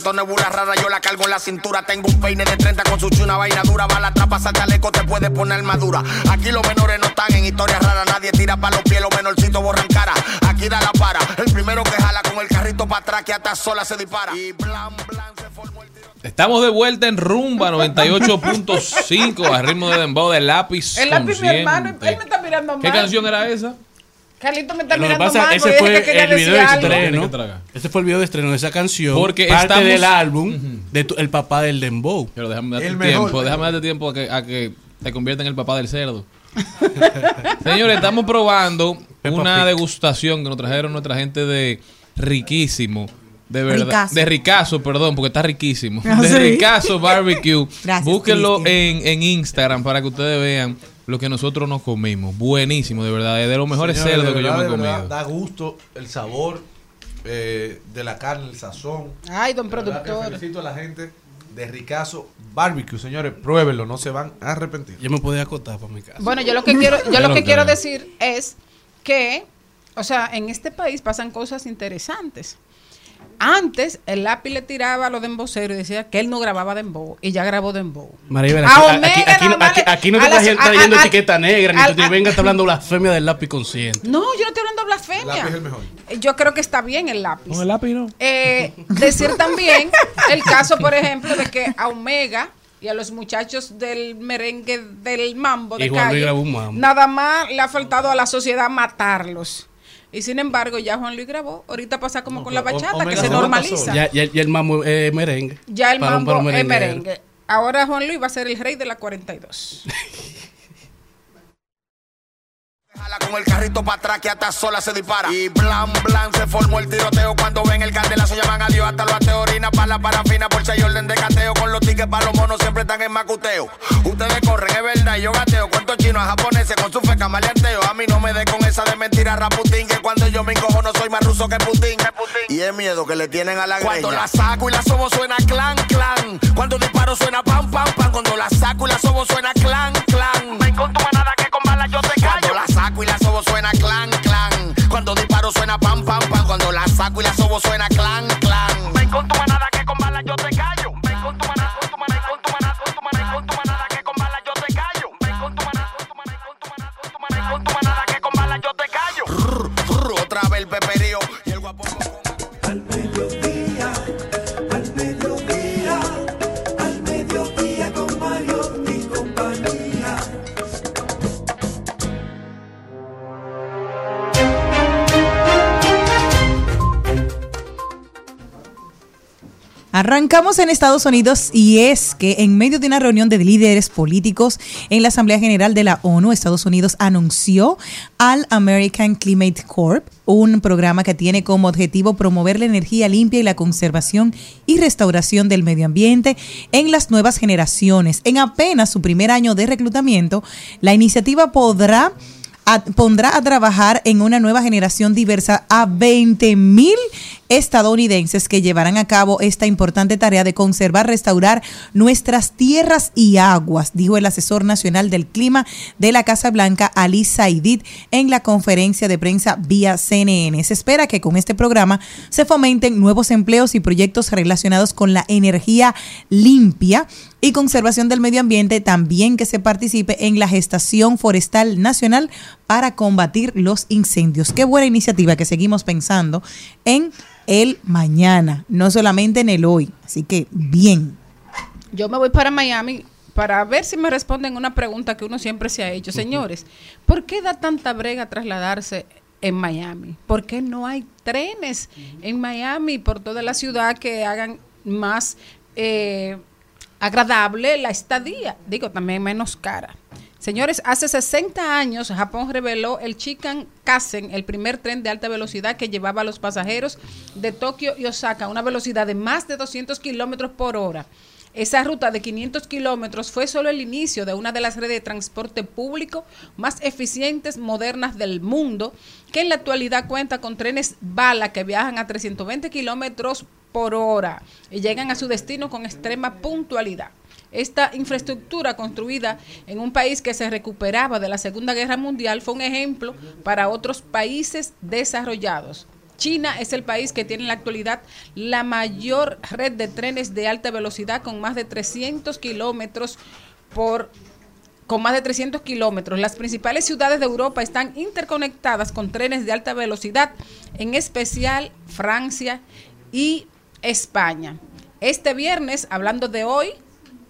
P: Frescura, no rara, yo la cargo en la cintura. Tengo un peine de 30 con su chuna vaina dura, bala trapa, al chaleco, te puede poner armadura. Aquí los menores no están en historias raras, nadie tira para los pies, los menorcitos borran cara. Aquí da la para, el primero que jala con el carrito para atrás que hasta sola se dispara. Y blan, blan, se formó el tiro.
A: Estamos de vuelta en Rumba 98.5 a ritmo de dembow de lápiz.
G: El lápiz mi
A: consciente.
G: hermano, él me está mirando mal.
A: ¿Qué canción era esa?
G: Carlito me está
J: Lo
G: mirando
J: pasa,
G: mal.
J: ese fue
G: que
J: el video de estreno. Ese fue el video de estreno de esa canción.
A: Porque
J: parte
A: estamos-
J: del álbum de tu- El Papá del Dembow.
A: Pero déjame darte
I: El
A: tiempo,
I: mejor.
A: déjame darte tiempo a que, a que te convierta en el papá del cerdo. Señores, estamos probando
J: Peppa
A: una degustación que nos trajeron nuestra gente de Riquísimo. De verdad.
B: Ricazo.
A: De Ricazo, perdón, porque está riquísimo.
B: Ah,
A: de. Ricazo Barbecue.
B: Gracias,
A: Búsquenlo en, en Instagram para que ustedes vean lo que nosotros nos comimos. Buenísimo, de verdad. Es de los mejores cerdos
I: de
A: que yo me he
I: verdad,
A: comido.
I: Da gusto el sabor eh, de la carne, el sazón.
G: Ay, don productor.
I: felicito a la gente de Ricazo Barbecue, señores, pruébenlo, no se van a arrepentir.
J: Yo me podía acotar para mi casa.
G: Bueno, yo lo que quiero, yo lo que quiero decir es que, o sea, en este país pasan cosas interesantes. Antes el lápiz le tiraba a los demboceros y decía que él no grababa dembow y ya grabó dembow.
J: Maribel, aquí, aquí, aquí, no- aquí- no te estás
G: a-
J: trayendo
G: a-
J: etiqueta negra, ni te vengas hablando blasfemia del lápiz consciente.
G: No, yo no estoy hablando blasfemia.
I: lápiz es el mejor.
G: Yo creo que está bien el lápiz.
A: No, el lápiz no.
G: Eh, decir también el caso, por ejemplo, de que a Omega y a los muchachos del merengue del mambo de
J: Y Juan Luis
G: calle,
J: grabó un mambo.
G: nada más le ha faltado a la sociedad matarlos. Y sin embargo, ya Juan Luis grabó. Ahorita pasa como
I: No,
G: con la bachata, que se normaliza.
J: Ya, ya, ya el mambo es merengue.
G: Ya el mambo es merengue. Ahora Juan Luis va a ser el rey de la 42.
P: Con el carrito para atrás que hasta sola se dispara. Y blan, blan, se formó el tiroteo. Cuando ven el candelazo llaman a Dios hasta los ateos. Orina para la parafina por si hay orden de cateo. Con los tickets para los monos siempre están en macuteo. Ustedes corren, es verdad, yo gateo. Cuántos chinos a japoneses con su feca maleanteo. A mí no me dé con esa de mentira raputín. Que cuando yo me encojo no soy más ruso que Putin. Y es miedo que le tienen a la Cuando la saco y la sobo suena clan, clan. Cuando disparo suena pam, pam, pam. Cuando la saco y la sobo suena clan, sobo suena clan, clan. Cuando disparo suena pam, pam, pam. Cuando la saco y la sobo suena clan, clan. Ven con tu manada que con balas yo te callo. Ven con tu manada, con tu manada, con tu manada, con tu manada, con tu manada que con balas yo te callo. Ven con tu manada, con tu manada, con tu manada, con tu manada, con tu manada que con balas yo te callo. Otra vez el peperío
B: Arrancamos en Estados Unidos y es que en medio de una reunión de líderes políticos en la Asamblea General de la ONU, Estados Unidos anunció al American Climate Corp, un programa que tiene como objetivo promover la energía limpia y la conservación y restauración del medio ambiente en las nuevas generaciones. En apenas su primer año de reclutamiento, la iniciativa podrá pondrá a trabajar en una nueva generación diversa a 20 mil estadounidenses que llevarán a cabo esta importante tarea de conservar, restaurar nuestras tierras y aguas, dijo el asesor nacional del clima de la Casa Blanca, Ali Saidid, en la conferencia de prensa vía CNN. Se espera que con este programa se fomenten nuevos empleos y proyectos relacionados con la energía limpia y conservación del medio ambiente, también que se participe en la gestación forestal nacional para combatir los incendios. Qué buena iniciativa que seguimos pensando en el mañana, no solamente en el hoy. Así que bien.
G: Yo me voy para Miami para ver si me responden una pregunta que uno siempre se ha hecho. Señores, ¿por qué da tanta brega trasladarse en Miami? ¿Por qué no hay trenes en Miami por toda la ciudad que hagan más eh, agradable la estadía? Digo, también menos cara. Señores, hace 60 años Japón reveló el Shinkansen, el primer tren de alta velocidad que llevaba a los pasajeros de Tokio y Osaka a una velocidad de más de 200 kilómetros por hora. Esa ruta de 500 kilómetros fue solo el inicio de una de las redes de transporte público más eficientes, modernas del mundo, que en la actualidad cuenta con trenes bala que viajan a 320 kilómetros por hora y llegan a su destino con extrema puntualidad. Esta infraestructura construida en un país que se recuperaba de la Segunda Guerra Mundial fue un ejemplo para otros países desarrollados. China es el país que tiene en la actualidad la mayor red de trenes de alta velocidad con más de 300 kilómetros por con más de 300 kilómetros. Las principales ciudades de Europa están interconectadas con trenes de alta velocidad, en especial Francia y España. Este viernes, hablando de hoy,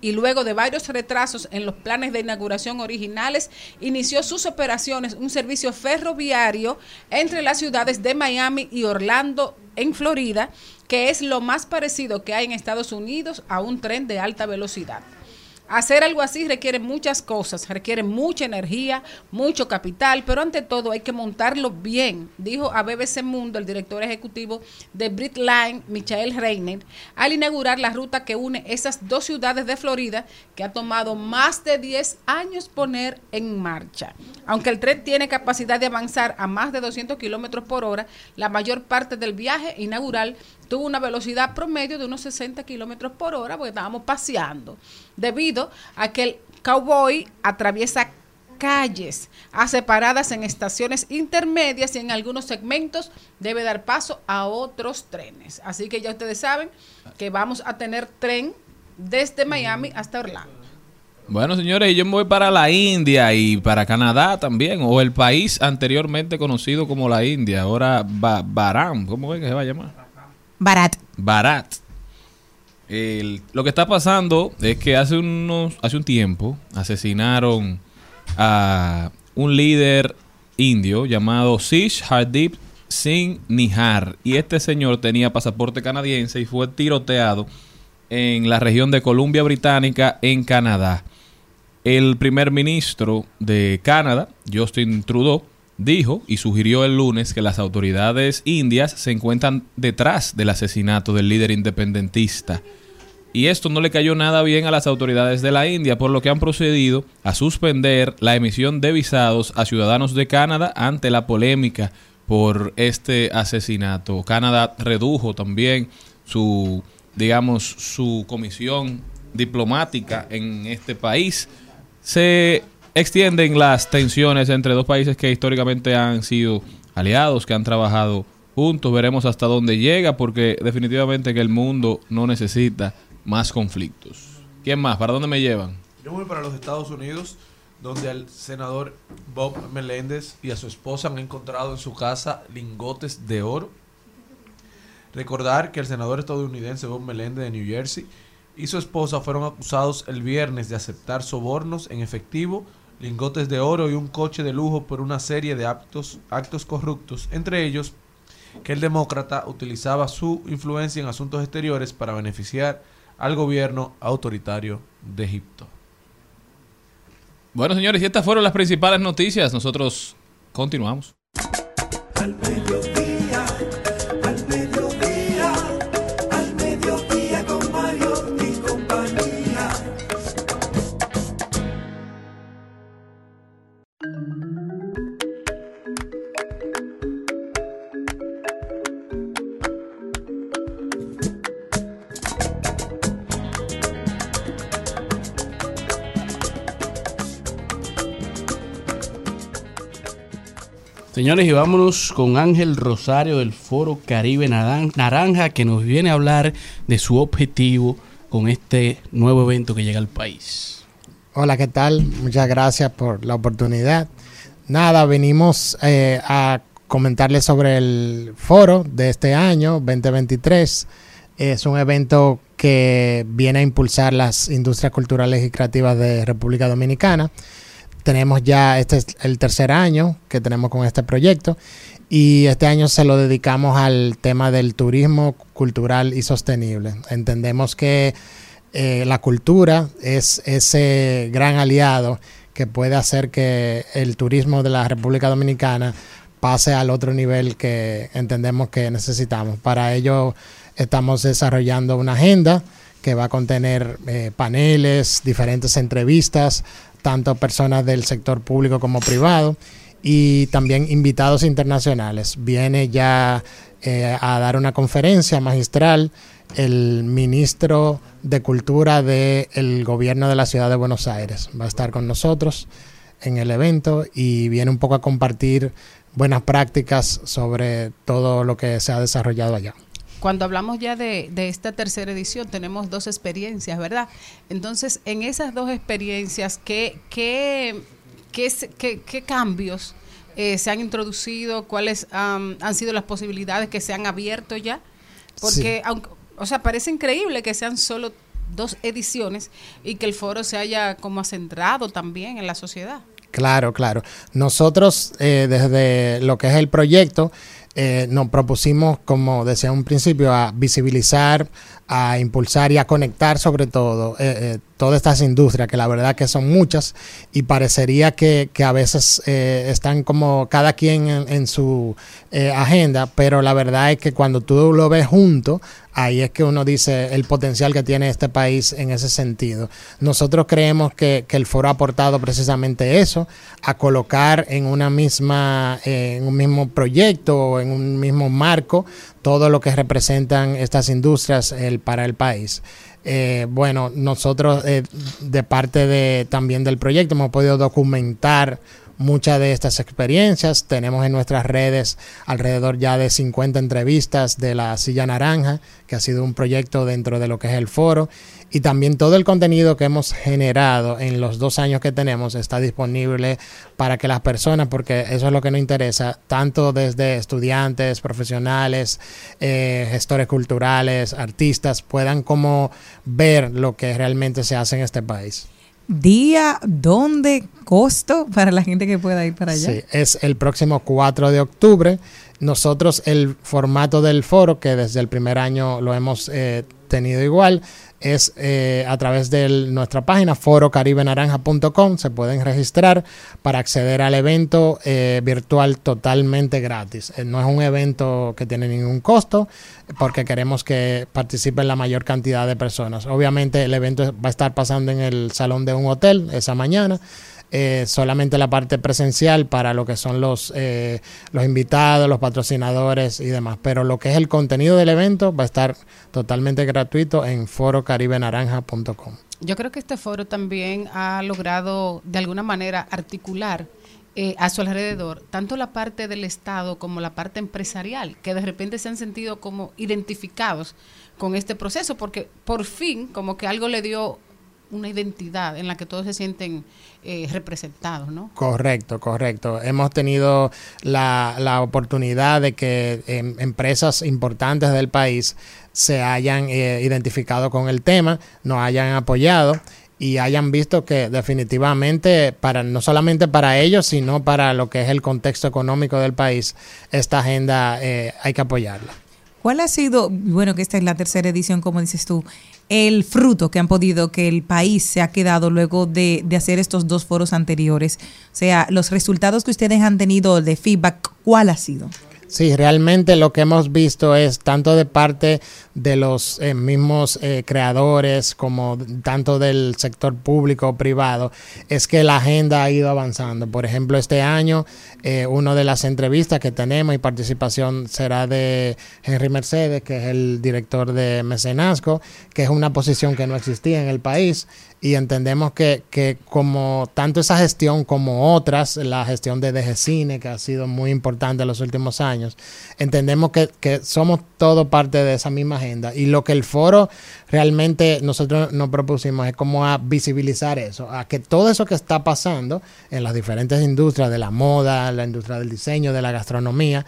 G: y luego de varios retrasos en los planes de inauguración originales, inició sus operaciones un servicio ferroviario entre las ciudades de Miami y Orlando, en Florida, que es lo más parecido que hay en Estados Unidos a un tren de alta velocidad. Hacer algo así requiere muchas cosas, requiere mucha energía, mucho capital, pero ante todo hay que montarlo bien, dijo a BBC Mundo el director ejecutivo de Britline, Michael Reiner, al inaugurar la ruta que une esas dos ciudades de Florida que ha tomado más de 10 años poner en marcha. Aunque el tren tiene capacidad de avanzar a más de 200 kilómetros por hora, la mayor parte del viaje inaugural tuvo una velocidad promedio de unos 60 kilómetros por hora porque estábamos paseando, debido a que el cowboy atraviesa calles a separadas en estaciones intermedias y en algunos segmentos debe dar paso a otros trenes. Así que ya ustedes saben que vamos a tener tren desde Miami hasta Orlando.
A: Bueno, señores, yo me voy para la India y para Canadá también, o el país anteriormente conocido como la India, ahora Ba- Baram, ¿cómo es que se va a llamar?
B: Barat.
A: Barat. Lo que está pasando es que hace unos hace un tiempo asesinaron a un líder indio llamado Sish Hardip Singh Nihar y este señor tenía pasaporte canadiense y fue tiroteado en la región de Columbia Británica en Canadá. El primer ministro de Canadá, Justin Trudeau, dijo y sugirió el lunes que las autoridades indias se encuentran detrás del asesinato del líder independentista. Y esto no le cayó nada bien a las autoridades de la India, por lo que han procedido a suspender la emisión de visados a ciudadanos de Canadá ante la polémica por este asesinato. Canadá redujo también su, digamos, su comisión diplomática en este país. Se extienden las tensiones entre dos países que históricamente han sido aliados, que han trabajado juntos. Veremos hasta dónde llega, porque definitivamente que el mundo no necesita más conflictos. ¿Quién más? ¿Para dónde me llevan?
I: Yo voy para los Estados Unidos, donde al senador Bob Meléndez y a su esposa han encontrado en su casa lingotes de oro. Recordar que el senador estadounidense Bob Meléndez de New Jersey y su esposa fueron acusados el viernes de aceptar sobornos en efectivo, lingotes de oro y un coche de lujo por una serie de actos, actos corruptos, entre ellos que el demócrata utilizaba su influencia en asuntos exteriores para beneficiar al gobierno autoritario de Egipto.
A: Bueno, señores, y estas fueron las principales noticias. Nosotros continuamos.
H: Al
J: Señores, y vámonos con Ángel Rosario del Foro Caribe Naran- Naranja, que nos viene a hablar de su objetivo con este nuevo evento que llega al país.
Q: Hola, ¿qué tal? Muchas gracias por la oportunidad. Nada, venimos eh, a comentarles sobre el foro de este año 2023. Es un evento que viene a impulsar las industrias culturales y creativas de República Dominicana. Tenemos ya, este es el tercer año que tenemos con este proyecto y este año se lo dedicamos al tema del turismo cultural y sostenible. Entendemos que eh, la cultura es ese gran aliado que puede hacer que el turismo de la República Dominicana pase al otro nivel que entendemos que necesitamos. Para ello estamos desarrollando una agenda que va a contener eh, paneles, diferentes entrevistas, tanto personas del sector público como privado y también invitados internacionales. Viene ya eh, a dar una conferencia magistral el ministro de Cultura del gobierno de la ciudad de Buenos Aires. Va a estar con nosotros en el evento y viene un poco a compartir buenas prácticas sobre todo lo que se ha desarrollado allá.
G: Cuando hablamos ya de, de esta tercera edición, tenemos dos experiencias, ¿verdad? Entonces, en esas dos experiencias, ¿qué, qué, qué, qué- qué cambios eh, se han introducido? ¿Cuáles am, han sido las posibilidades que se han abierto ya? Porque, aunque, o sea, parece increíble que sean solo dos ediciones y que el foro se haya como centrado también en la sociedad.
Q: Claro, claro. Nosotros, eh, desde lo que es el proyecto, eh, nos propusimos, como decía un principio, a visibilizar, a impulsar y a conectar sobre todo eh, eh, todas estas industrias, que la verdad que son muchas, y parecería que, que a veces eh, están como cada quien en, en su eh, agenda, pero la verdad es que cuando tú lo ves junto, ahí es que uno dice el potencial que tiene este país en ese sentido. Nosotros creemos que, el foro ha aportado precisamente eso, a colocar en una misma, eh, en un mismo proyecto o en un mismo marco todo lo que representan estas industrias el, para el país. Eh, bueno, nosotros eh, de parte de también del proyecto hemos podido documentar muchas de estas experiencias. Tenemos en nuestras redes alrededor ya de 50 entrevistas de la Silla Naranja, que ha sido un proyecto dentro de lo que es el foro. Y también todo el contenido que hemos generado en los dos años que tenemos está disponible para que las personas, porque eso es lo que nos interesa, tanto desde estudiantes, profesionales, eh, gestores culturales, artistas, puedan como ver lo que realmente se hace en este país.
B: Día, dónde, costo para la gente que pueda ir para allá.
Q: Sí, es el próximo 4 de octubre. Nosotros el formato del foro, que desde el primer año lo hemos eh, tenido igual, es eh, a través de nuestra página forocaribenaranja.com. Se pueden registrar para acceder al evento eh, virtual totalmente gratis. Eh, no es un evento que tiene ningún costo porque queremos que participen la mayor cantidad de personas. Obviamente el evento va a estar pasando en el salón de un hotel esa mañana. Eh, solamente la parte presencial para lo que son los, eh, los invitados, los patrocinadores y demás. Pero lo que es el contenido del evento va a estar totalmente gratuito en forocaribenaranja.com.
G: Yo creo que este foro también ha logrado de alguna manera articular eh, a su alrededor tanto la parte del Estado como la parte empresarial, que de repente se han sentido como identificados con este proceso, porque por fin como que algo le dio una identidad en la que todos se sienten eh, representados, ¿no?
Q: Correcto, correcto. Hemos tenido la, la oportunidad de que em, empresas importantes del país se hayan eh, identificado con el tema, nos hayan apoyado y hayan visto que definitivamente para no solamente para ellos sino para lo que es el contexto económico del país esta agenda eh, hay que apoyarla
B: ¿Cuál ha sido, bueno, que esta es la tercera edición, como dices tú, el fruto que han podido, que el país se ha quedado luego de, de hacer estos dos foros anteriores? O sea, los resultados que ustedes han tenido de feedback, ¿cuál ha sido?
Q: Sí, realmente lo que hemos visto es tanto de parte de los eh, mismos eh, creadores como tanto del sector público o privado, es que la agenda ha ido avanzando. Por ejemplo, este año eh, una de las entrevistas que tenemos y participación será de Henry Mercedes, que es el director de Mecenazgo, que es una posición que no existía en el país y entendemos que, que como tanto esa gestión como otras, la gestión de DGCine, que ha sido muy importante en los últimos años, entendemos que, que somos todo parte de esa misma agenda. Y lo que el foro realmente nosotros nos propusimos es como visibilizar eso, a que todo eso que está pasando en las diferentes industrias de la moda, la industria del diseño, de la gastronomía,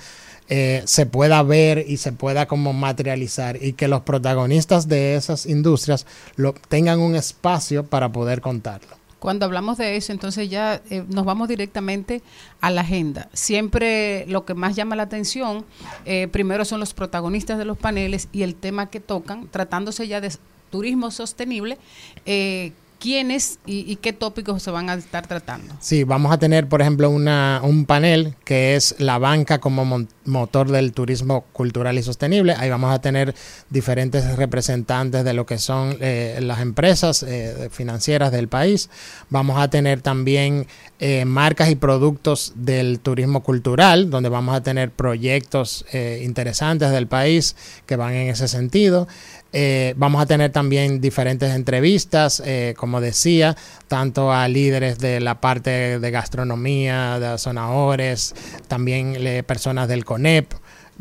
Q: eh, se pueda ver y se pueda como materializar y que los protagonistas de esas industrias lo, tengan un espacio para poder contarlo.
G: Cuando hablamos de eso, entonces ya eh, nos vamos directamente a la agenda. Siempre lo que más llama la atención, eh, primero son los protagonistas de los paneles y el tema que tocan, tratándose ya de turismo sostenible. Eh, ¿Quiénes y, qué tópicos se van a estar tratando?
Q: Sí, vamos a tener, por ejemplo, una, un panel que es la banca como motor del turismo cultural y sostenible. Ahí vamos a tener diferentes representantes de lo que son eh, las empresas eh, financieras del país. Vamos a tener también eh, marcas y productos del turismo cultural, donde vamos a tener proyectos eh, interesantes del país que van en ese sentido. Eh, vamos a tener también diferentes entrevistas, eh, como decía, tanto a líderes de la parte de gastronomía, de sonadores, también le- personas del CONEP.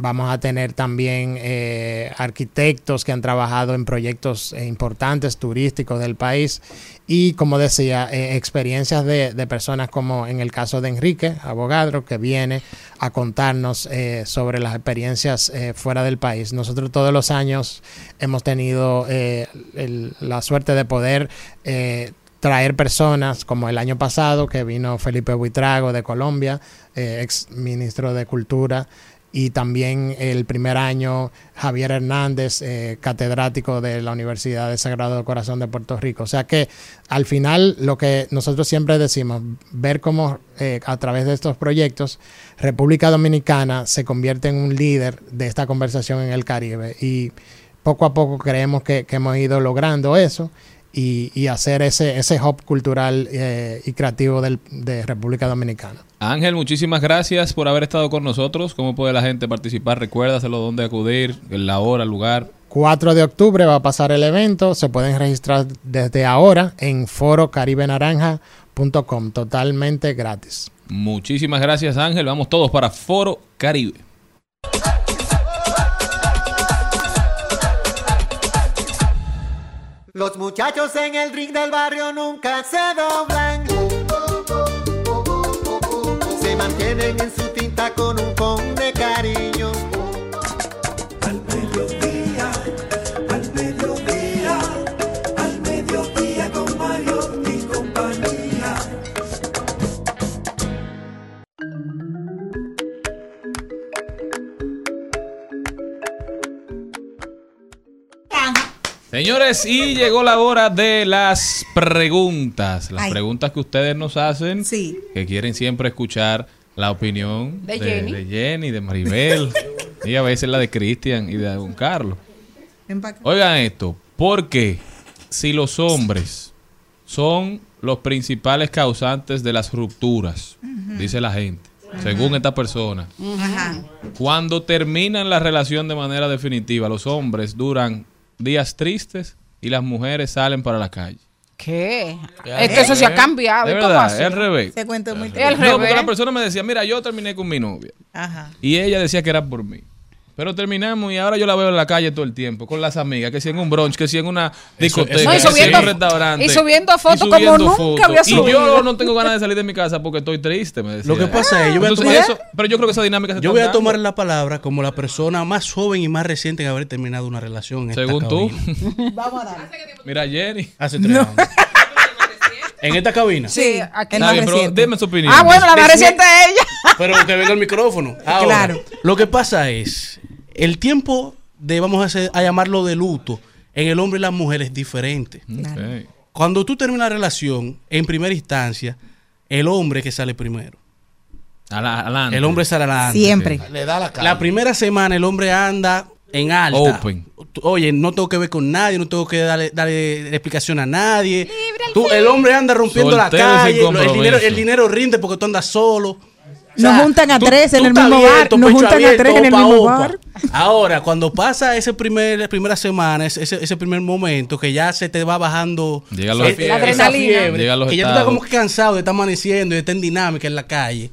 Q: Vamos a tener también eh, arquitectos que han trabajado en proyectos eh, importantes turísticos del país y, como decía, eh, experiencias de, personas como en el caso de Enrique, abogado, que viene a contarnos sobre las experiencias fuera del país. Nosotros todos los años hemos tenido la suerte de poder traer personas como el año pasado que vino Felipe Buitrago de Colombia, eh, ex ministro de Cultura, y también el primer año Javier Hernández, eh, catedrático de la Universidad de Sagrado Corazón de Puerto Rico. O sea que al final lo que nosotros siempre decimos, ver cómo eh, a través de estos proyectos República Dominicana se convierte en un líder de esta conversación en el Caribe y poco a poco creemos que, que hemos ido logrando eso y, y hacer ese, ese hub cultural eh, y creativo del- de República Dominicana.
A: Ángel, muchísimas gracias por haber estado con nosotros. ¿Cómo puede la gente participar? Recuérdaselo dónde acudir, la hora, el lugar.
Q: 4 de octubre va a pasar el evento. Se pueden registrar desde ahora en forocaribenaranja.com, totalmente gratis.
A: Muchísimas gracias, Ángel. Vamos todos para Foro Caribe.
C: Los muchachos en el ring del barrio nunca se doblan. Se mantienen en su tinta con un con de
A: Señores, y llegó la hora de las preguntas. Las
B: Ay.
A: preguntas que ustedes nos hacen,
B: Sí.
A: que quieren siempre escuchar la opinión
G: De
A: de,
G: Jenny.
A: de Jenny, de Maribel, y a veces la de Cristian y de Don Carlos. Oigan esto, porque si los hombres son los principales causantes de las rupturas, dice la gente, según esta persona,
B: Ajá.
A: cuando terminan la relación de manera definitiva, los hombres duran días tristes y las mujeres salen para la calle.
G: ¿Qué?
A: Ya,
G: Es que eso se ha cambiado.
A: De
G: ¿y cómo
A: verdad, es al revés.
B: Ese cuento es muy
A: No, porque la persona me decía, mira, yo terminé con mi novia.
B: Ajá.
A: Y ella decía que era por mí. Pero terminamos y ahora yo la veo en la calle todo el tiempo con las amigas, que si en un brunch, que si en una discoteca,
G: eso- No, y
A: que si en
G: subiendo-
A: un restaurante.
G: y subiendo fotos
A: y
G: como nunca había
A: Y yo
G: subido.
A: no tengo ganas de salir de mi casa porque estoy triste, me decía.
J: Lo que pasa es, yo voy a tomar-
A: eso- pero yo creo que esa dinámica se
J: Yo
A: está
J: voy a
A: dando.
J: tomar la palabra como la persona más joven y más reciente en haber terminado una relación. en esta
A: Según tú.
B: Vamos a darle.
A: Mira, Jenny.
J: Hace tres años. En esta cabina.
G: Sí, aquí.
A: Está bien, pero deme su opinión.
G: Ah, bueno, la más reciente es ella.
J: Pero que venga el micrófono. Ahora,
B: Claro.
J: Lo que pasa es, el tiempo de, vamos a, hacer- a llamarlo de luto, en el hombre y la mujer es diferente.
A: Ok.
J: Cuando tú terminas la relación, en primera instancia, el hombre que sale primero.
A: Ala- adelante.
J: El hombre sale adelante.
B: Siempre.
Q: Le da la cara.
J: La primera semana el hombre anda en alta.
A: Open.
J: Oye, no tengo que ver con nadie, no tengo que darle, darle explicación a nadie. Tú, el hombre anda rompiendo
A: Soltero
J: la calle, el dinero, el dinero rinde porque tú andas solo.
B: Nos juntan a
J: tú-
B: tres en
J: tú
B: el mismo bar, nos juntan a tres en el mismo
J: opa.
B: bar.
J: Ahora, cuando pasa ese primer, la primera semana, ese, ese, primer momento que ya se te va bajando
A: Llegan los-
J: eh,
A: La fiebre.
J: esa
G: adrenalina.
J: fiebre,
A: Llegan los
J: que ya tú estás como que cansado de estar amaneciendo y de estar en dinámica en la calle.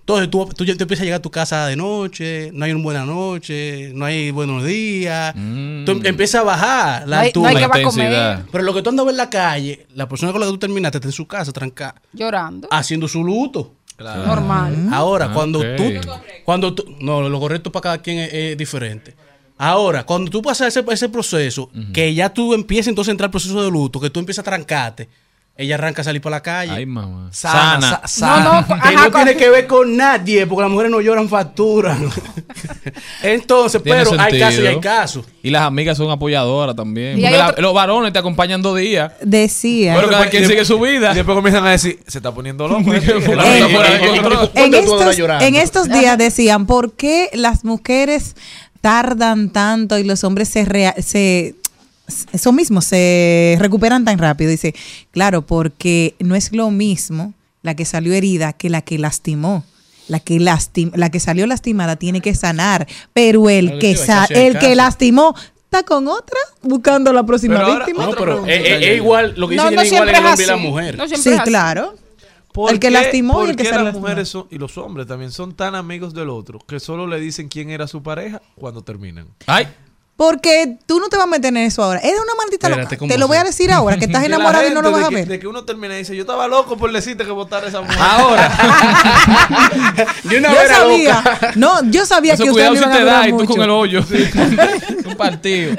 J: Entonces tú, tú, ya te empiezas a llegar a tu casa de noche, no hay una buena noche, no hay buenos días.
A: Mm.
J: Tú em- empiezas a bajar la
G: No hay- no
J: altura.
G: hay que va a
A: intensidad.
G: comer
J: Pero lo que tú andas en la calle, la persona con la que tú terminaste está en su casa, trancada,
G: llorando.
J: haciendo su luto.
G: Normal.
J: Ahora, cuando
A: Ok.
J: tú, cuando tú, no, lo correcto para cada quien es, es diferente. Ahora, cuando tú pasas ese, ese proceso, que ya tú empiezas entonces a entrar al proceso de luto, que tú empiezas a trancarte, ella arranca a salir por la calle.
A: Ay, mamá.
Q: Sana,
A: Sana.
Q: sa- sana.
G: No, no,
J: que
G: ajá,
J: no tiene que ver con nadie, porque las mujeres no lloran factura. entonces,
A: Tiene
J: pero hay casos y hay casos.
A: Y las amigas son apoyadoras también. La- los varones te acompañan dos días.
B: Decía.
A: Pero cada quien sigue su vida.
I: Y después comienzan a decir, se está poniendo loco. este".
B: En
J: ¿Cuándo tú andas
B: estos,
J: llorando?
B: en estos días decían, ¿por qué las mujeres tardan tanto y los hombres se, rea- se eso mismo, se recuperan tan rápido? Dice, claro, porque no es lo mismo la que salió herida que la que lastimó. La que, lastim la que salió lastimada tiene que sanar, pero el que, sa-
J: que
B: el que lastimó está con otra buscando la próxima
I: Pero ahora,
B: víctima.
J: No, pero es, igual, lo que
G: No,
J: dicen
G: no
J: es igual el hombre y la mujer.
G: No
B: Sí, claro.
I: ¿Por
B: El que lastimó y el que se
I: las
B: lastimó?
I: mujeres son- y los hombres también son tan amigos del otro que solo le dicen quién era su pareja cuando terminan?
A: Ay,
B: Porque tú no te vas a meter en eso ahora. Eres una maldita
J: Espérate,
B: loca.
J: ¿cómo
B: Te lo voy a decir ahora, que estás
I: la
B: enamorado y no lo
I: gente
B: vas a
I: de que-
B: ver.
I: De que uno termina y dice, yo estaba loco por decirte que votara esa mujer.
A: ahora.
J: De una
B: Yo sabía,
J: loca.
B: no, yo sabía
A: Eso
B: que me
A: si te da y tú
B: mucho.
A: con el hoyo. Un partido.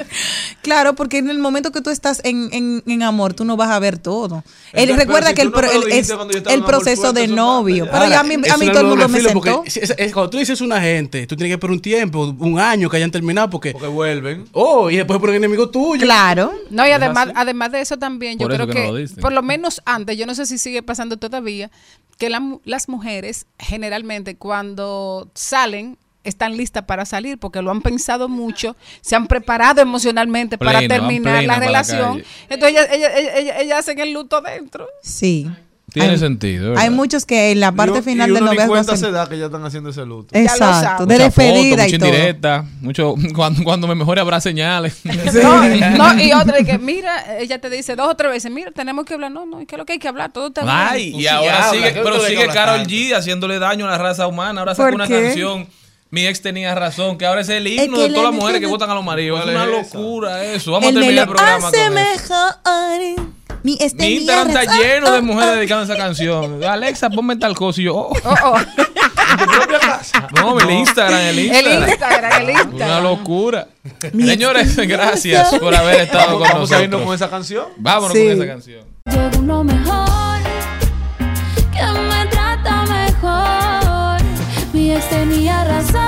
B: Claro, porque en el momento que tú estás en, en, en amor, tú no vas a ver todo. Él recuerda
I: si
B: que el,
I: no
B: el- es
I: yo
B: el proceso
I: fuerte,
B: de novio. Pero
J: Ahora,
B: ya a mí, a mí todo el mundo me sentó.
J: porque cuando tú dices una gente, tú tienes que esperar un tiempo, un año que hayan terminado, porque.
I: Porque vuelven.
J: Oh, y después ponen enemigo tuyo.
B: Claro.
G: No, y además, además de eso también, yo
A: Por eso
G: creo
A: que
G: que,
A: no lo dicen.
G: por lo menos antes, yo no sé si sigue pasando todavía, que la mu- las mujeres generalmente cuando salen están listas para salir porque lo han pensado mucho, se han preparado emocionalmente para terminar la relación. Entonces ellas, ellas, ellas, ellas- ellas hacen el luto dentro.
B: Sí.
A: Tiene
B: Hay-
A: sentido. ¿verdad?
B: Hay muchos que en la parte
I: Y-
B: final
I: y
B: del
I: uno
B: noviazgo
I: cuenta
B: hacen-
I: se da que ya están haciendo ese luto.
B: Exacto, de despedida
A: foto,
B: y todo.
A: indirecta, mucho cuando, cuando me mejore habrá señales.
G: No, no, y otra, y que mira, ella te dice dos o tres veces, mira, tenemos que hablar. No, no, ¿qué es lo que hay que hablar? Todo está bien.
A: Ay, y ahora sigue, pero sigue Carol G haciéndole daño a la raza humana. Ahora saca
B: ¿Por
A: una
B: qué?
A: canción. Mi ex tenía razón, que ahora es el himno
B: que
A: de todas
B: la
A: las mujeres que votan a los maridos. Es
I: ¿Cuál
A: una locura eso. Vamos a terminar el programa
B: hace
A: con eso.
B: Mi, este
A: Mi
B: mi
A: Instagram está lleno de mujeres dedicando esa canción. Alexa, ponme tal cosa. Y yo, oh.
G: Oh, oh.
A: No, el Instagram, el
G: El
A: Instagram.
G: Instagram, el
A: Una
G: Instagram.
A: locura. Señores, gracias por haber estado con
I: Vamos a irnos
A: nosotros.
I: con esa canción.
A: Vámonos
B: Sí.
A: con esa canción.
R: Llegó uno mejor, que me trata mejor. Mi ex tenía razón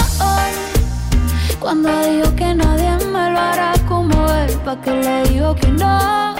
R: cuando dijo que nadie me lo hará como él. Pa' que le digo que no.